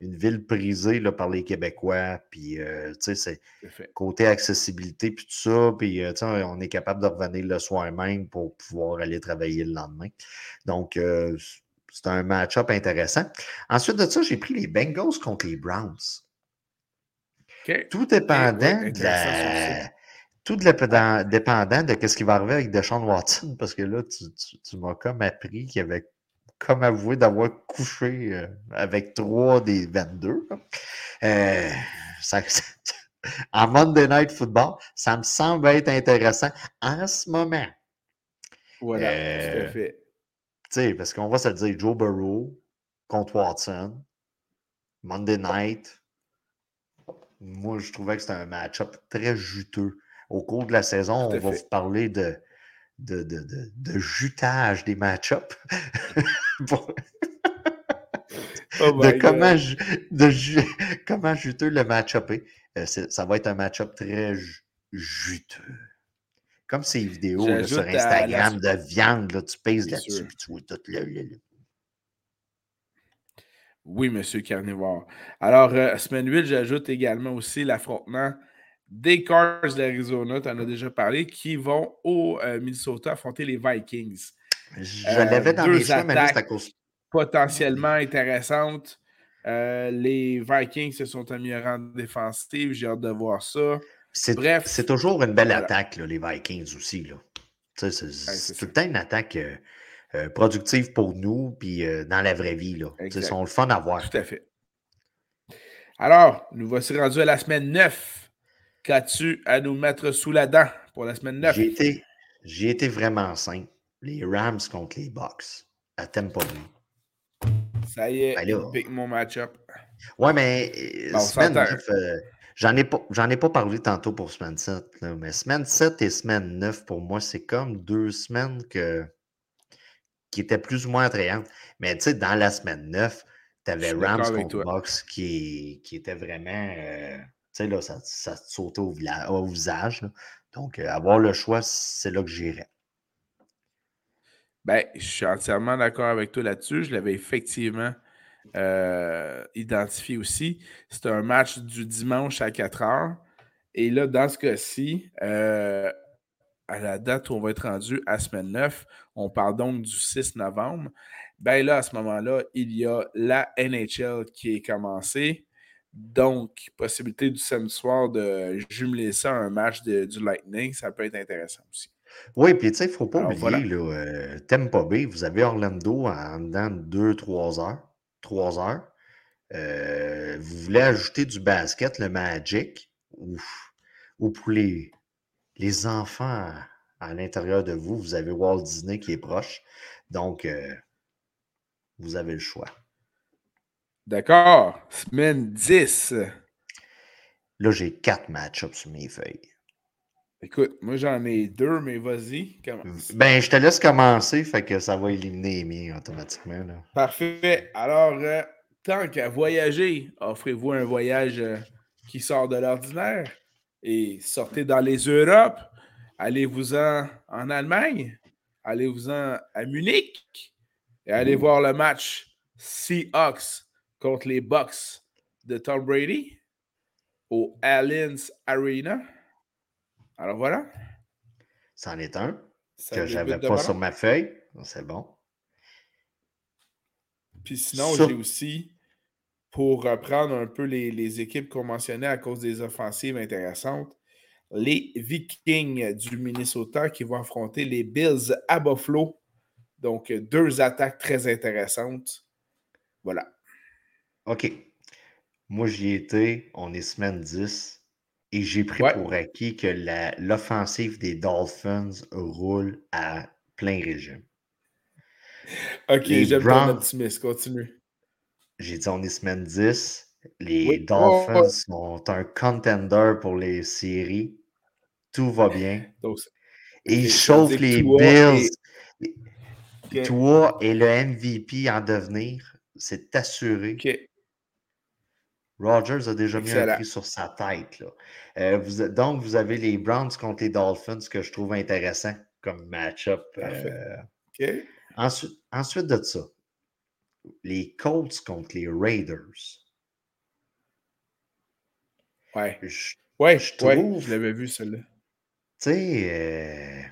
une ville prisée là, par les Québécois. Puis, euh, tu sais, c'est côté accessibilité, puis tout ça. Puis, euh, tu sais, on est capable de revenir le soir même pour pouvoir aller travailler le lendemain. Donc, euh, c'est un match-up intéressant. Ensuite de ça, j'ai pris les Bengals contre les Browns. Tout dépendant de la... Tout dépendant de ce qui va arriver avec Deshaun Watson, parce que là, tu, tu m'as comme appris qu'il y avait comme avoué d'avoir couché euh, avec trois des 22. Euh, *laughs* en Monday Night Football, ça me semble être intéressant en ce moment. Voilà, tout à euh, fait. Tu sais, parce qu'on va se dire Joe Burrow contre Watson, Monday Night. Moi, je trouvais que c'était un match-up très juteux. Au cours de la saison, on va vous parler de de, de, de, jutage des match-ups. *laughs* oh de comment, de comment juteux le match-up est. Euh, ça va être un match-up très juteux. Comme ces vidéos sur Instagram de viande, là, tu pèses là-dessus et tu vois tout le, Oui, monsieur Carnivore. Alors, euh, semaine 8, j'ajoute également aussi l'affrontement des Cars d'Arizona, tu en as déjà parlé, qui vont au euh, Minnesota affronter les Vikings. Je l'avais dans mes choix, mais là, c'est à cause. Potentiellement intéressantes. les Vikings se sont améliorés en défensive. J'ai hâte de voir ça. Bref. C'est toujours une belle attaque, les Vikings aussi. C'est tout le temps une attaque productive pour nous, puis dans la vraie vie. C'est le fun à voir. Tout à fait. Alors, nous voici rendus à la semaine 9. Qu'as-tu à nous mettre sous la dent pour la semaine 9? J'ai été, vraiment simple. Les Rams contre les Bucks à Tampa Bay. Ça y est, ben pick mon match-up. Ouais, mais euh, semaine 9, euh, j'en ai, pas, ai pas parlé tantôt pour semaine 7. mais semaine 7 et semaine 9, pour moi, c'est comme deux semaines que, qui étaient plus ou moins attrayantes. Mais tu sais, dans la semaine 9, tu avais Rams contre Box qui, qui était vraiment. Euh, sais, là, ça, ça te sautait au, au visage. Donc, euh, avoir le choix, c'est là que j'irais. Ben, je suis entièrement d'accord avec toi là-dessus. Je l'avais effectivement euh, identifié aussi. C'est un match du dimanche à 4 heures. Et là, dans ce cas-ci, à la date où on va être rendu à semaine 9, on parle donc du 6 novembre ben là, à ce moment-là, il y a la NHL qui est commencée. Donc, possibilité du samedi soir de jumeler ça à un match de, du Lightning, ça peut être intéressant aussi. Oui, puis tu sais, il ne faut pas oublier, là, euh, Tempo B, vous avez Orlando en dedans de 2-3 heures. 3 heures. Euh, vous voulez ajouter du basket, le Magic, ou, ou pour les, les enfants à, l'intérieur de vous, vous avez Walt Disney qui est proche. Donc, euh, vous avez le choix. D'accord. Semaine 10. Là, j'ai quatre match-ups sur mes feuilles. Écoute, moi j'en ai deux, mais vas-y, commence. Ben, je te laisse commencer, fait que ça va éliminer les miens automatiquement. Parfait. Alors, euh, tant qu'à voyager, offrez-vous un voyage euh, qui sort de l'ordinaire et sortez dans les Europes. Allez-vous-en en Allemagne? Allez-vous-en à Munich? Et allez voir le match Seahawks contre les Bucks de Tom Brady au Allianz Arena. Alors voilà. C'en est un que j'avais pas sur ma feuille. C'est bon. Puis sinon, j'ai aussi, pour reprendre un peu les, les équipes qu'on mentionnait à cause des offensives intéressantes, les Vikings du Minnesota qui vont affronter les Bills à Buffalo donc, deux attaques très intéressantes. Voilà. OK. Moi, j'y étais. On est semaine 10. Et j'ai pris pour acquis que l'offensive des Dolphins roule à plein régime. OK, j'aime ton optimisme. Continue. J'ai dit on est semaine 10. Les Dolphins sont un contender pour les séries. Tout va bien. et ils chauffent les Bills. Toi et le MVP en devenir, c'est assuré. Rogers a déjà mis un prix sur sa tête. Euh, donc, vous avez les Browns contre les Dolphins, que je trouve intéressant comme match-up. Euh. ensuite, ensuite de ça, les Colts contre les Raiders. Ouais. Je, ouais, je trouve. je l'avais vu, celle-là. Tu sais, euh,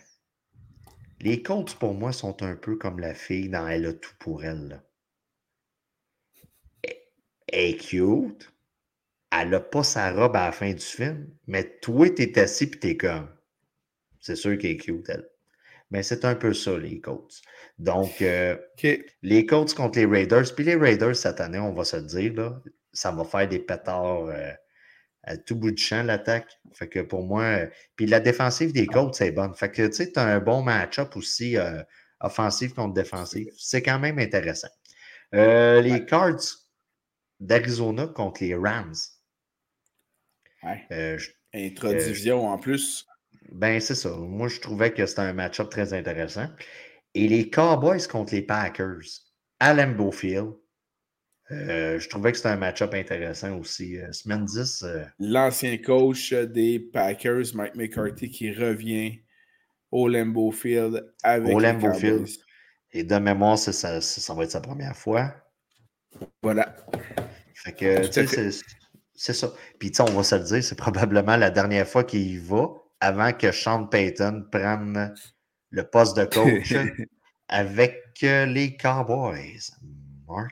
les Colts, pour moi, sont un peu comme la fille dans Elle a tout pour elle. Elle est cute. Elle n'a pas sa robe à la fin du film, mais toi, t'es assis et t'es comme. C'est sûr qu'elle est cute, elle. Mais c'est un peu ça, les Colts. Donc, euh, les Colts contre les Raiders. Puis les Raiders, cette année, on va se le dire, là, ça va faire des pétards. Euh, à tout bout de champ, l'attaque. Fait que pour moi, euh, puis la défensive des Colts, c'est bonne. Fait que tu sais, tu as un bon match-up aussi, offensif contre défensif. C'est quand même intéressant. Les Cards d'Arizona contre les Rams. Ouais. Introdivision en plus. Ben, c'est ça. Moi, je trouvais que c'était un match-up très intéressant. Et les Cowboys contre les Packers à Lambeau Field. Euh, je trouvais que c'était un match-up intéressant aussi. Euh, semaine 10. Euh, L'ancien coach des Packers, Mike McCarthy, qui revient au Lambeau Field avec. Au Lambeau Field. Et de mémoire, ça, ça, va être sa première fois. Voilà. Fait que, c'est ça. Puis, on va se le dire, c'est probablement la dernière fois qu'il y va avant que Sean Payton prenne le poste de coach *laughs* avec euh, les Cowboys.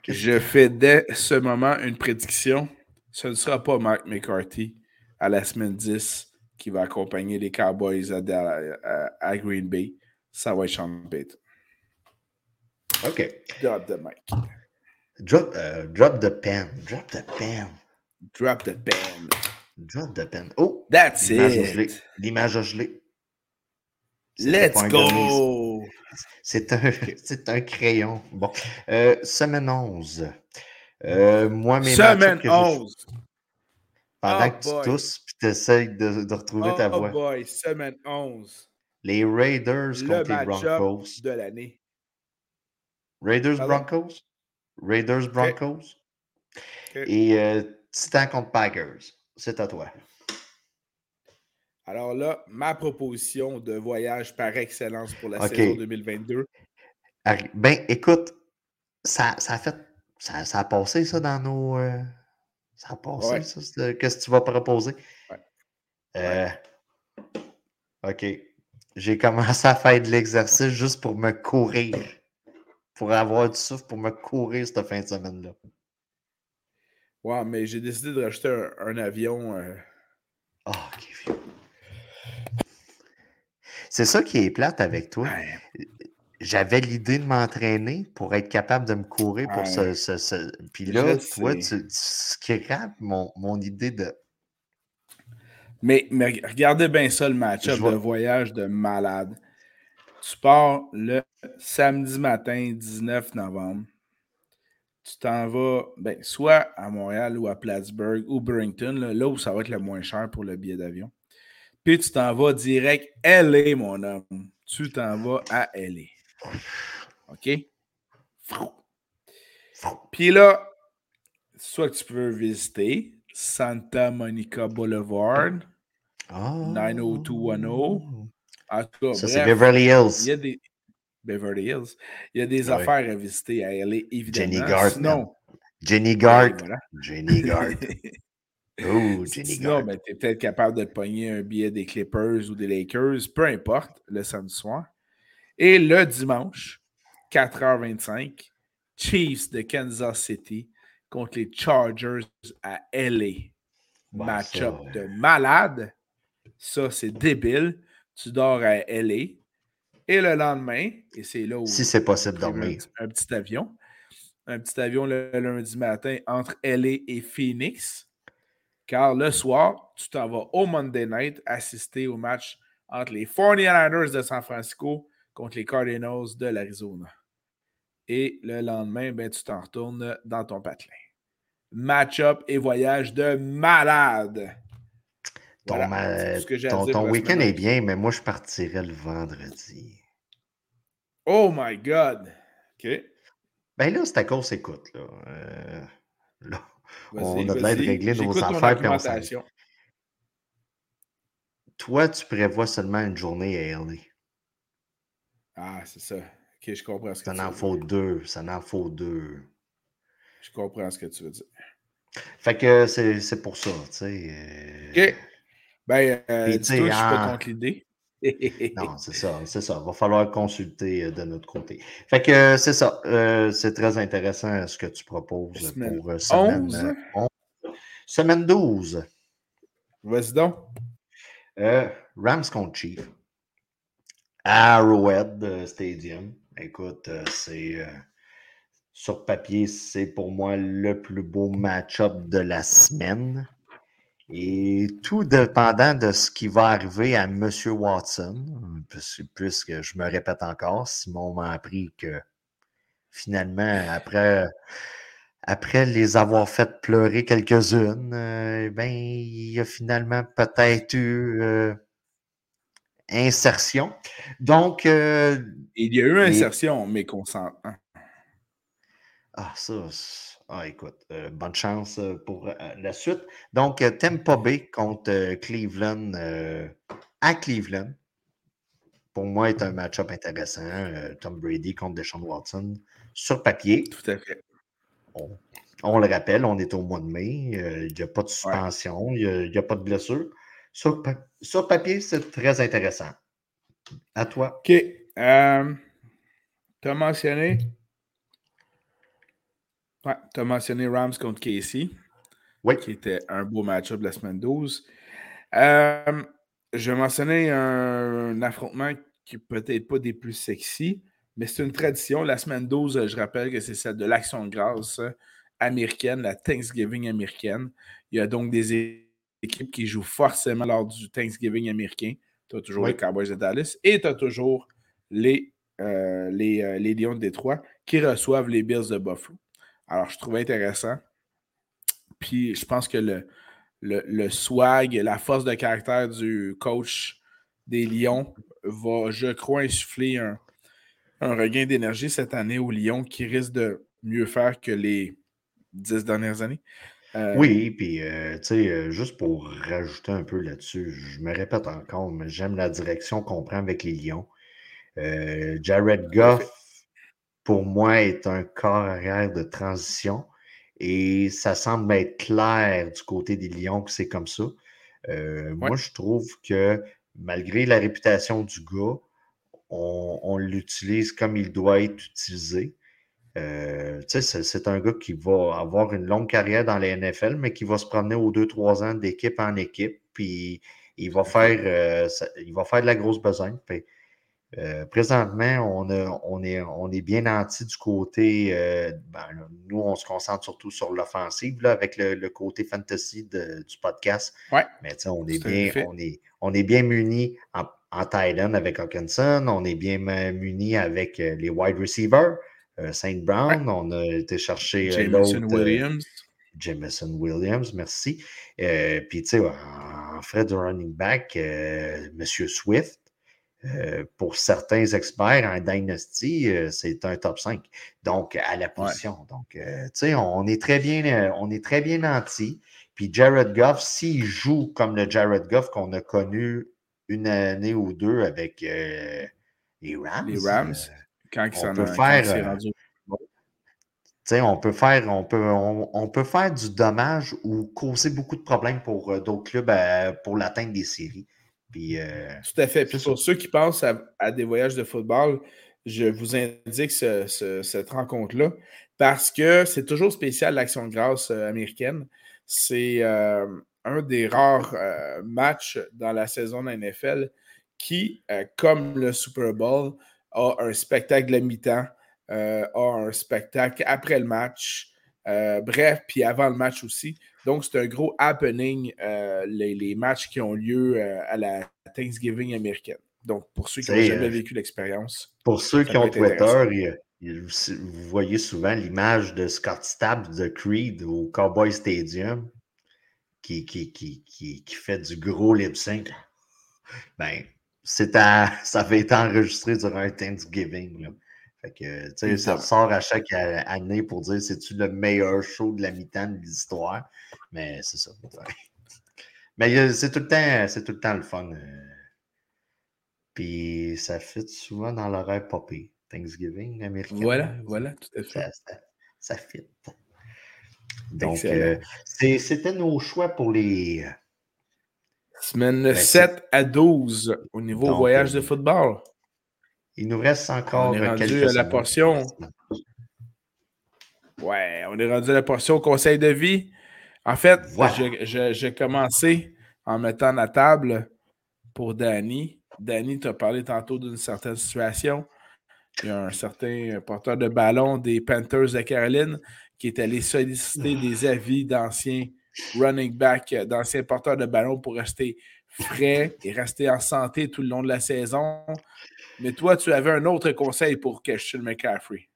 Je fais dès ce moment une prédiction. Ce ne sera pas Mark McCarthy à la semaine 10 qui va accompagner les Cowboys à, Green Bay. Ça va être Sean Payton. OK. Drop the mic. Drop, uh, drop the pen. Drop the pen. Drop the pen. Drop the pen. Oh! That's it. L'image a gelé. Let's go! C'est un, *laughs* un, crayon. Bon. Euh, semaine 11. Euh, moi, mes Semaine 11. Pendant oh que tu tousses et tu essayes de, de, retrouver ta oh voix. Oh boy, semaine 11. Les Raiders contre les Broncos. de l'année. Raiders Broncos? Raiders Broncos? Et euh, Titan contre Packers. C'est à toi. Alors là, ma proposition de voyage par excellence pour la saison 2022. Ben, écoute, ça, ça a fait. Ça, ça, a passé, ça, dans nos. Euh, ça a passé, ça. Qu'est-ce que tu vas proposer? Euh, OK. J'ai commencé à faire de l'exercice juste pour me courir. Pour avoir du souffle, pour me courir cette fin de semaine-là. Ouais, mais j'ai décidé de racheter un, avion. Euh... Oh, OK. C'est ça qui est plate avec toi. J'avais l'idée de m'entraîner pour être capable de me courir pour ce, Puis là, toi, tu, scrapes mon, mon idée de. Mais, mais regardez bien ça, le match-up de voyage de malade. Tu pars le samedi matin, 19 novembre. Tu t'en vas ben, soit à Montréal ou à Plattsburgh ou Burrington, là où ça va être le moins cher pour le billet d'avion. Puis tu t'en vas direct LA, mon homme. Tu t'en vas à LA. OK? Puis là, soit tu peux visiter Santa Monica Boulevard, 90210. En tout cas, ça, c'est Beverly Hills. Il y a des. Beverly Hills. Il y a des affaires à visiter à LA, évidemment. Jenny Gard. Non. Jenny Gard. *laughs* Jenny Gard. Oh, Sinon, ben, tu es peut-être capable de pogner un billet des Clippers ou des Lakers, peu importe, le samedi soir. Et le dimanche, 4h25, Chiefs de Kansas City contre les Chargers à LA. Match-up de malade. Ça, c'est débile. Tu dors à LA. Et le lendemain, et c'est là où. Si c'est possible dormir. un, petit avion. Un petit avion le lundi matin entre LA et Phoenix. Car le soir, tu t'en vas au Monday Night assister au match entre les 49ers de San Francisco contre les Cardinals de l'Arizona. Et le lendemain, ben, tu t'en retournes dans ton patelin. Match-up et voyage de malade. Ton, week-end est bien, mais moi, je partirai le vendredi. Oh my God! OK. Ben là, c'est à cause, écoute, là. Euh, là on a de l'aide régler nos affaires. Puis on Toi, tu prévois seulement une journée à LA. Ah, c'est ça. Ok, je comprends ce que ça tu en faut deux. Ça en faut deux. Je comprends ce que tu veux dire. Fait que c'est pour ça, tu sais. Euh, OK. Ben, euh, je suis pas contre l'idée. non, c'est ça, c'est ça. Il va falloir consulter euh, de notre côté. Fait que euh, c'est ça. Euh, c'est très intéressant ce que tu proposes semaine pour semaine 11. Semaine 12. Vas-y donc. Rams contre Chief. Arrowhead Stadium. Écoute, c'est sur papier, c'est pour moi le plus beau match-up de la semaine. Et tout dépendant de ce qui va arriver à M. Watson, puisque je me répète encore, Simon m'a appris que finalement, après, après les avoir fait pleurer quelques-unes, euh, ben, il y a finalement peut-être eu euh, insertion. Donc. Euh, il y a eu insertion, mais consentement. Ah, ça. Ah, écoute, euh, bonne chance euh, pour euh, la suite. Donc, Tampa Bay contre Cleveland à Cleveland. Pour moi, est un match-up intéressant. Tom Brady contre Deshaun Watson sur papier. Tout à fait. On, le rappelle, on est au mois de mai. Il n'y a pas de suspension, il n'y a, pas de blessure. Sur, sur papier, c'est très intéressant. À toi. OK. Tu as mentionné. Ouais, tu as mentionné Rams contre Casey. Oui. Qui était un beau match-up la semaine 12. Euh, je mentionnais un, affrontement qui peut-être pas des plus sexy, mais c'est une tradition. La semaine 12, je rappelle que c'est celle de l'Action de grâce américaine, la Thanksgiving américaine. Il y a donc des équipes qui jouent forcément lors du Thanksgiving américain. Tu as toujours les Cowboys de Dallas et tu as toujours les, euh, les, euh, les Lions de Détroit qui reçoivent les Bills de Buffalo. Alors, je trouvais intéressant. Puis, je pense que le, le, swag, la force de caractère du coach des Lions va, je crois, insuffler un, regain d'énergie cette année aux Lions qui risque de mieux faire que les dix dernières années. Euh, oui, puis euh, tu sais, euh, juste pour rajouter un peu là-dessus, je me répète encore, mais j'aime la direction qu'on prend avec les Lions. Jared Goff, pour moi, est un corps arrière de transition. Et ça semble être clair du côté des Lions que c'est comme ça. Euh, moi, je trouve que malgré la réputation du gars, on, l'utilise comme il doit être utilisé. Euh, c'est un gars qui va avoir une longue carrière dans les NFL, mais qui va se promener aux deux, trois ans d'équipe en équipe. Puis il va faire, euh, il va faire de la grosse besogne. Euh, présentement, on, on, est, on est bien anti du côté. Euh, ben, nous, on se concentre surtout sur l'offensive avec le, côté fantasy du podcast. Ouais, Mais on est, bien, on, est, on est bien muni en, en Thailand avec Hawkinson. On est bien muni avec euh, les wide receivers. Saint Brown, on a été chercher Jameson Williams. Jameson Williams, merci. Puis, tu sais, en frais de running back, Monsieur Swift. Euh, pour certains experts en Dynasty, euh, c'est un top 5. Donc, à la position. Donc, euh, tu sais, on est très bien, on est très bien nanti. Puis Jared Goff, s'il joue comme le Jared Goff qu'on a connu une année ou deux avec les Rams. Les Rams, quand on peut faire. on peut faire, on peut, on, peut faire du dommage ou causer beaucoup de problèmes pour d'autres clubs pour l'atteinte des séries. Euh, Tout à fait. Puis pour ceux qui pensent à, des voyages de football, je vous indique cette rencontre-là parce que c'est toujours spécial l'action de grâce euh, américaine. C'est euh, un des rares matchs dans la saison de la NFL qui, comme le Super Bowl, a un spectacle à mi-temps, a un spectacle après le match. Bref, puis avant le match aussi. Donc, c'est un gros happening, euh, les, matchs qui ont lieu euh, à la Thanksgiving américaine. Donc, pour ceux qui n'ont jamais euh, vécu l'expérience. Pour ceux qui ont Twitter, vous voyez souvent l'image de Scott Stapp de Creed au Cowboy Stadium qui, qui, qui, qui, fait du gros lip sync. Ben, *laughs* ça avait été enregistré durant un Thanksgiving. Fait que, tu sais, ça ressort à chaque année pour dire c'est-tu le meilleur show de la mi-temps de l'histoire? Mais c'est ça. *laughs* Mais c'est tout, le temps, c'est tout le temps le fun. Euh. Puis ça fit souvent dans l'horaire popé. Thanksgiving américain. Voilà, voilà, tout à fait. Ça, fit. Donc, euh, c'était nos choix pour les. Euh, Semaine 7 ben, à 12 au niveau voyage de football. Il nous reste encore on est rendu à la portion. Ouais, on est rendu à la portion conseil de vie. En fait, j'ai commencé en mettant la table pour Danny. Danny t'a parlé tantôt d'une certaine situation. Il y a un certain porteur de ballon des Panthers de Caroline qui est allé solliciter des avis d'anciens running back, d'anciens porteurs de ballon pour rester frais et rester en santé tout le long de la saison. Mais toi, tu avais un autre conseil pour Christian McCaffrey.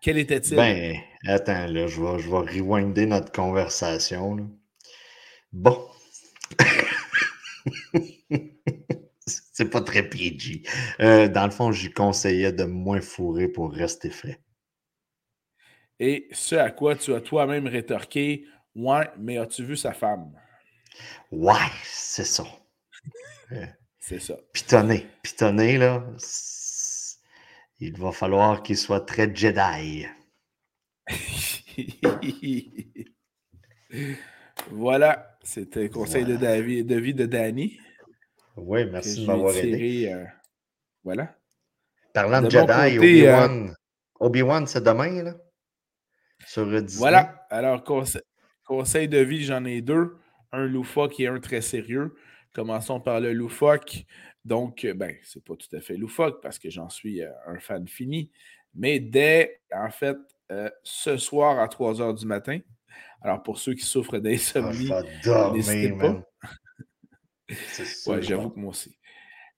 Quel était-il? Ben, attends, là, je vais, je vais rewinder notre conversation. Bon. *laughs* C'est pas très PG. Euh, dans le fond, j'y conseillais de moins fourrer pour rester frais. Et ce à quoi tu as toi-même rétorqué, ouais, mais as-tu vu sa femme? Ouais, c'est ça. C'est ça. Pitonné. Pitonné, là, il va falloir qu'il soit très Jedi. *laughs* voilà, c'était le conseil de, David, de vie de Danny. Oui, merci de m'avoir aidé. Euh, voilà. Parlant de, Jedi, Obi-Wan, Obi-Wan, c'est demain, là? Sur Disney. Voilà. Alors, conseil, de vie, j'en ai deux. Un loufoque et un très sérieux. Commençons par le loufoque. Donc, ben, c'est pas tout à fait loufoque parce que j'en suis euh, un fan fini. Mais dès, en fait, euh, ce soir à 3 h du matin, alors pour ceux qui souffrent d'insomnie, oh, n'hésitez pas. *laughs* ouais, j'avoue que moi aussi.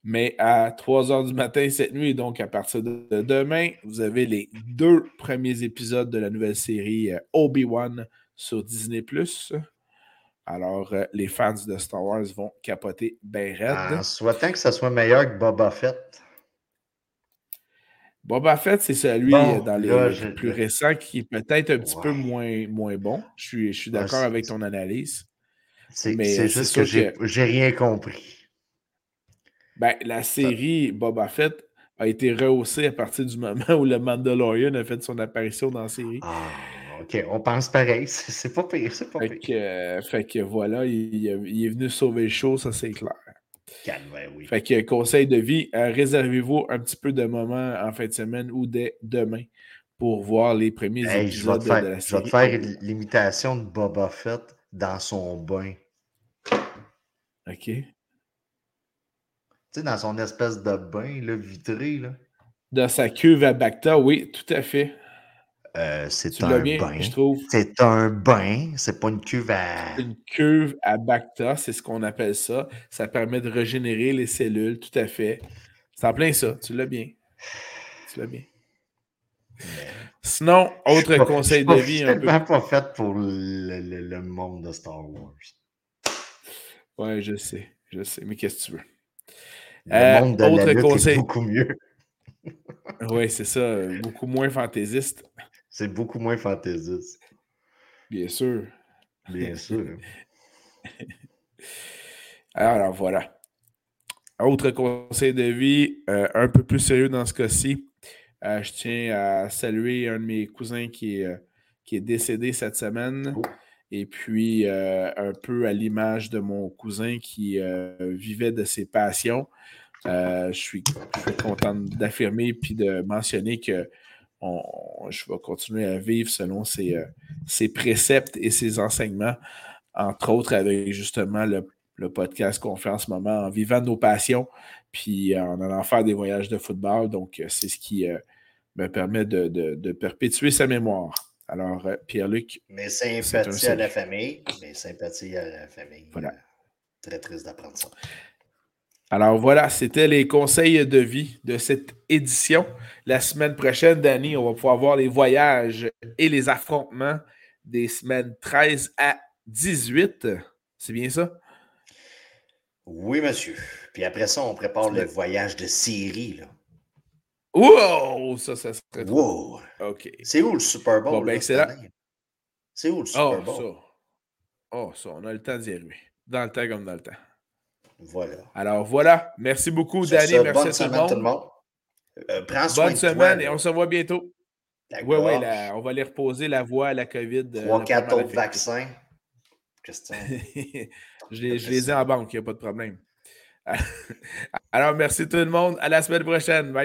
Mais à 3 h du matin cette nuit, donc à partir de demain, vous avez les deux premiers épisodes de la nouvelle série euh, Obi-Wan sur Disney. Alors, euh, les fans de Star Wars vont capoter bien raide. En souhaitant que ça soit meilleur que Boba Fett. Boba Fett, c'est celui euh, dans les plus récents qui est peut-être un petit peu moins, moins bon. Je suis, je suis d'accord avec ton analyse. C'est juste que j'ai rien compris. Ben, la série Boba Fett a été rehaussée à partir du moment *laughs* où le Mandalorian a fait son apparition dans la série. Ah, ok, on pense pareil. *laughs* C'est pas pire, c'est pas fait pire. Que, euh, fait que voilà, il, est venu sauver le show, ça c'est clair. Calme, oui. Fait que conseil de vie, euh, réservez-vous un petit peu de moments en fin de semaine ou dès demain pour voir les premiers épisodes de la série. Je vais te faire l'imitation de Boba Fett dans son bain. OK. Tu sais, dans son espèce de bain là, vitré. Là. Dans sa cuve à Bacta, oui, tout à fait. Euh, c'est un bien, bain. Je trouve. C'est un bain, c'est pas une cuve à. Une cuve à Bacta, c'est ce qu'on appelle ça. Ça permet de régénérer les cellules, tout à fait. C'est en plein ça, tu l'as bien. Tu l'as bien. Sinon, autre conseil de vie. Je suis pas fait pour le, le, monde de Star Wars. Ouais, je sais, je sais, mais qu'est-ce que tu veux? Le euh, monde de autre la lutte conseil. Est beaucoup mieux. oui, c'est ça. Beaucoup moins fantaisiste. C'est beaucoup moins fantaisiste. Bien sûr. Bien sûr. *laughs* alors, voilà. Autre conseil de vie, euh, un peu plus sérieux dans ce cas-ci. Euh, je tiens à saluer un de mes cousins qui est, qui est décédé cette semaine. Oh. Et puis, un peu à l'image de mon cousin qui vivait de ses passions, je suis, content d'affirmer puis de mentionner que je vais continuer à vivre selon ses, préceptes et ses enseignements, entre autres avec justement le, podcast qu'on fait en ce moment, en vivant nos passions, puis en allant faire des voyages de football. Donc, c'est ce qui me permet de perpétuer sa mémoire. Alors, euh, Pierre-Luc. Mes sympathies à la famille. Mes sympathies à la famille. Voilà. Très triste d'apprendre ça. Alors voilà, c'était les conseils de vie de cette édition. La semaine prochaine, Danny, on va pouvoir voir les voyages et les affrontements des semaines 13 à 18. C'est bien ça? Oui, monsieur. Puis après ça, on prépare le voyage de Syrie. Là. Wow! Ça, ça serait Wow! OK. C'est où le Super Bowl? Bon, ben, excellent. C'est où le Super oh, Bowl? Ça. Oh, ça, on a le temps d'y arriver. Dans le temps comme dans le temps. Voilà. Alors voilà. Merci beaucoup, Danny. Merci bonne à semaine, tout le monde. Euh, prends soin bonne de semaine et on se voit bientôt. Oui, oui, on va aller reposer la voix à la COVID. Euh, Trois, quatre autres vaccins. Question. *laughs* je, les, je les ai en banque, il n'y a pas de problème. *laughs* Alors, merci tout le monde. À la semaine prochaine. Bye.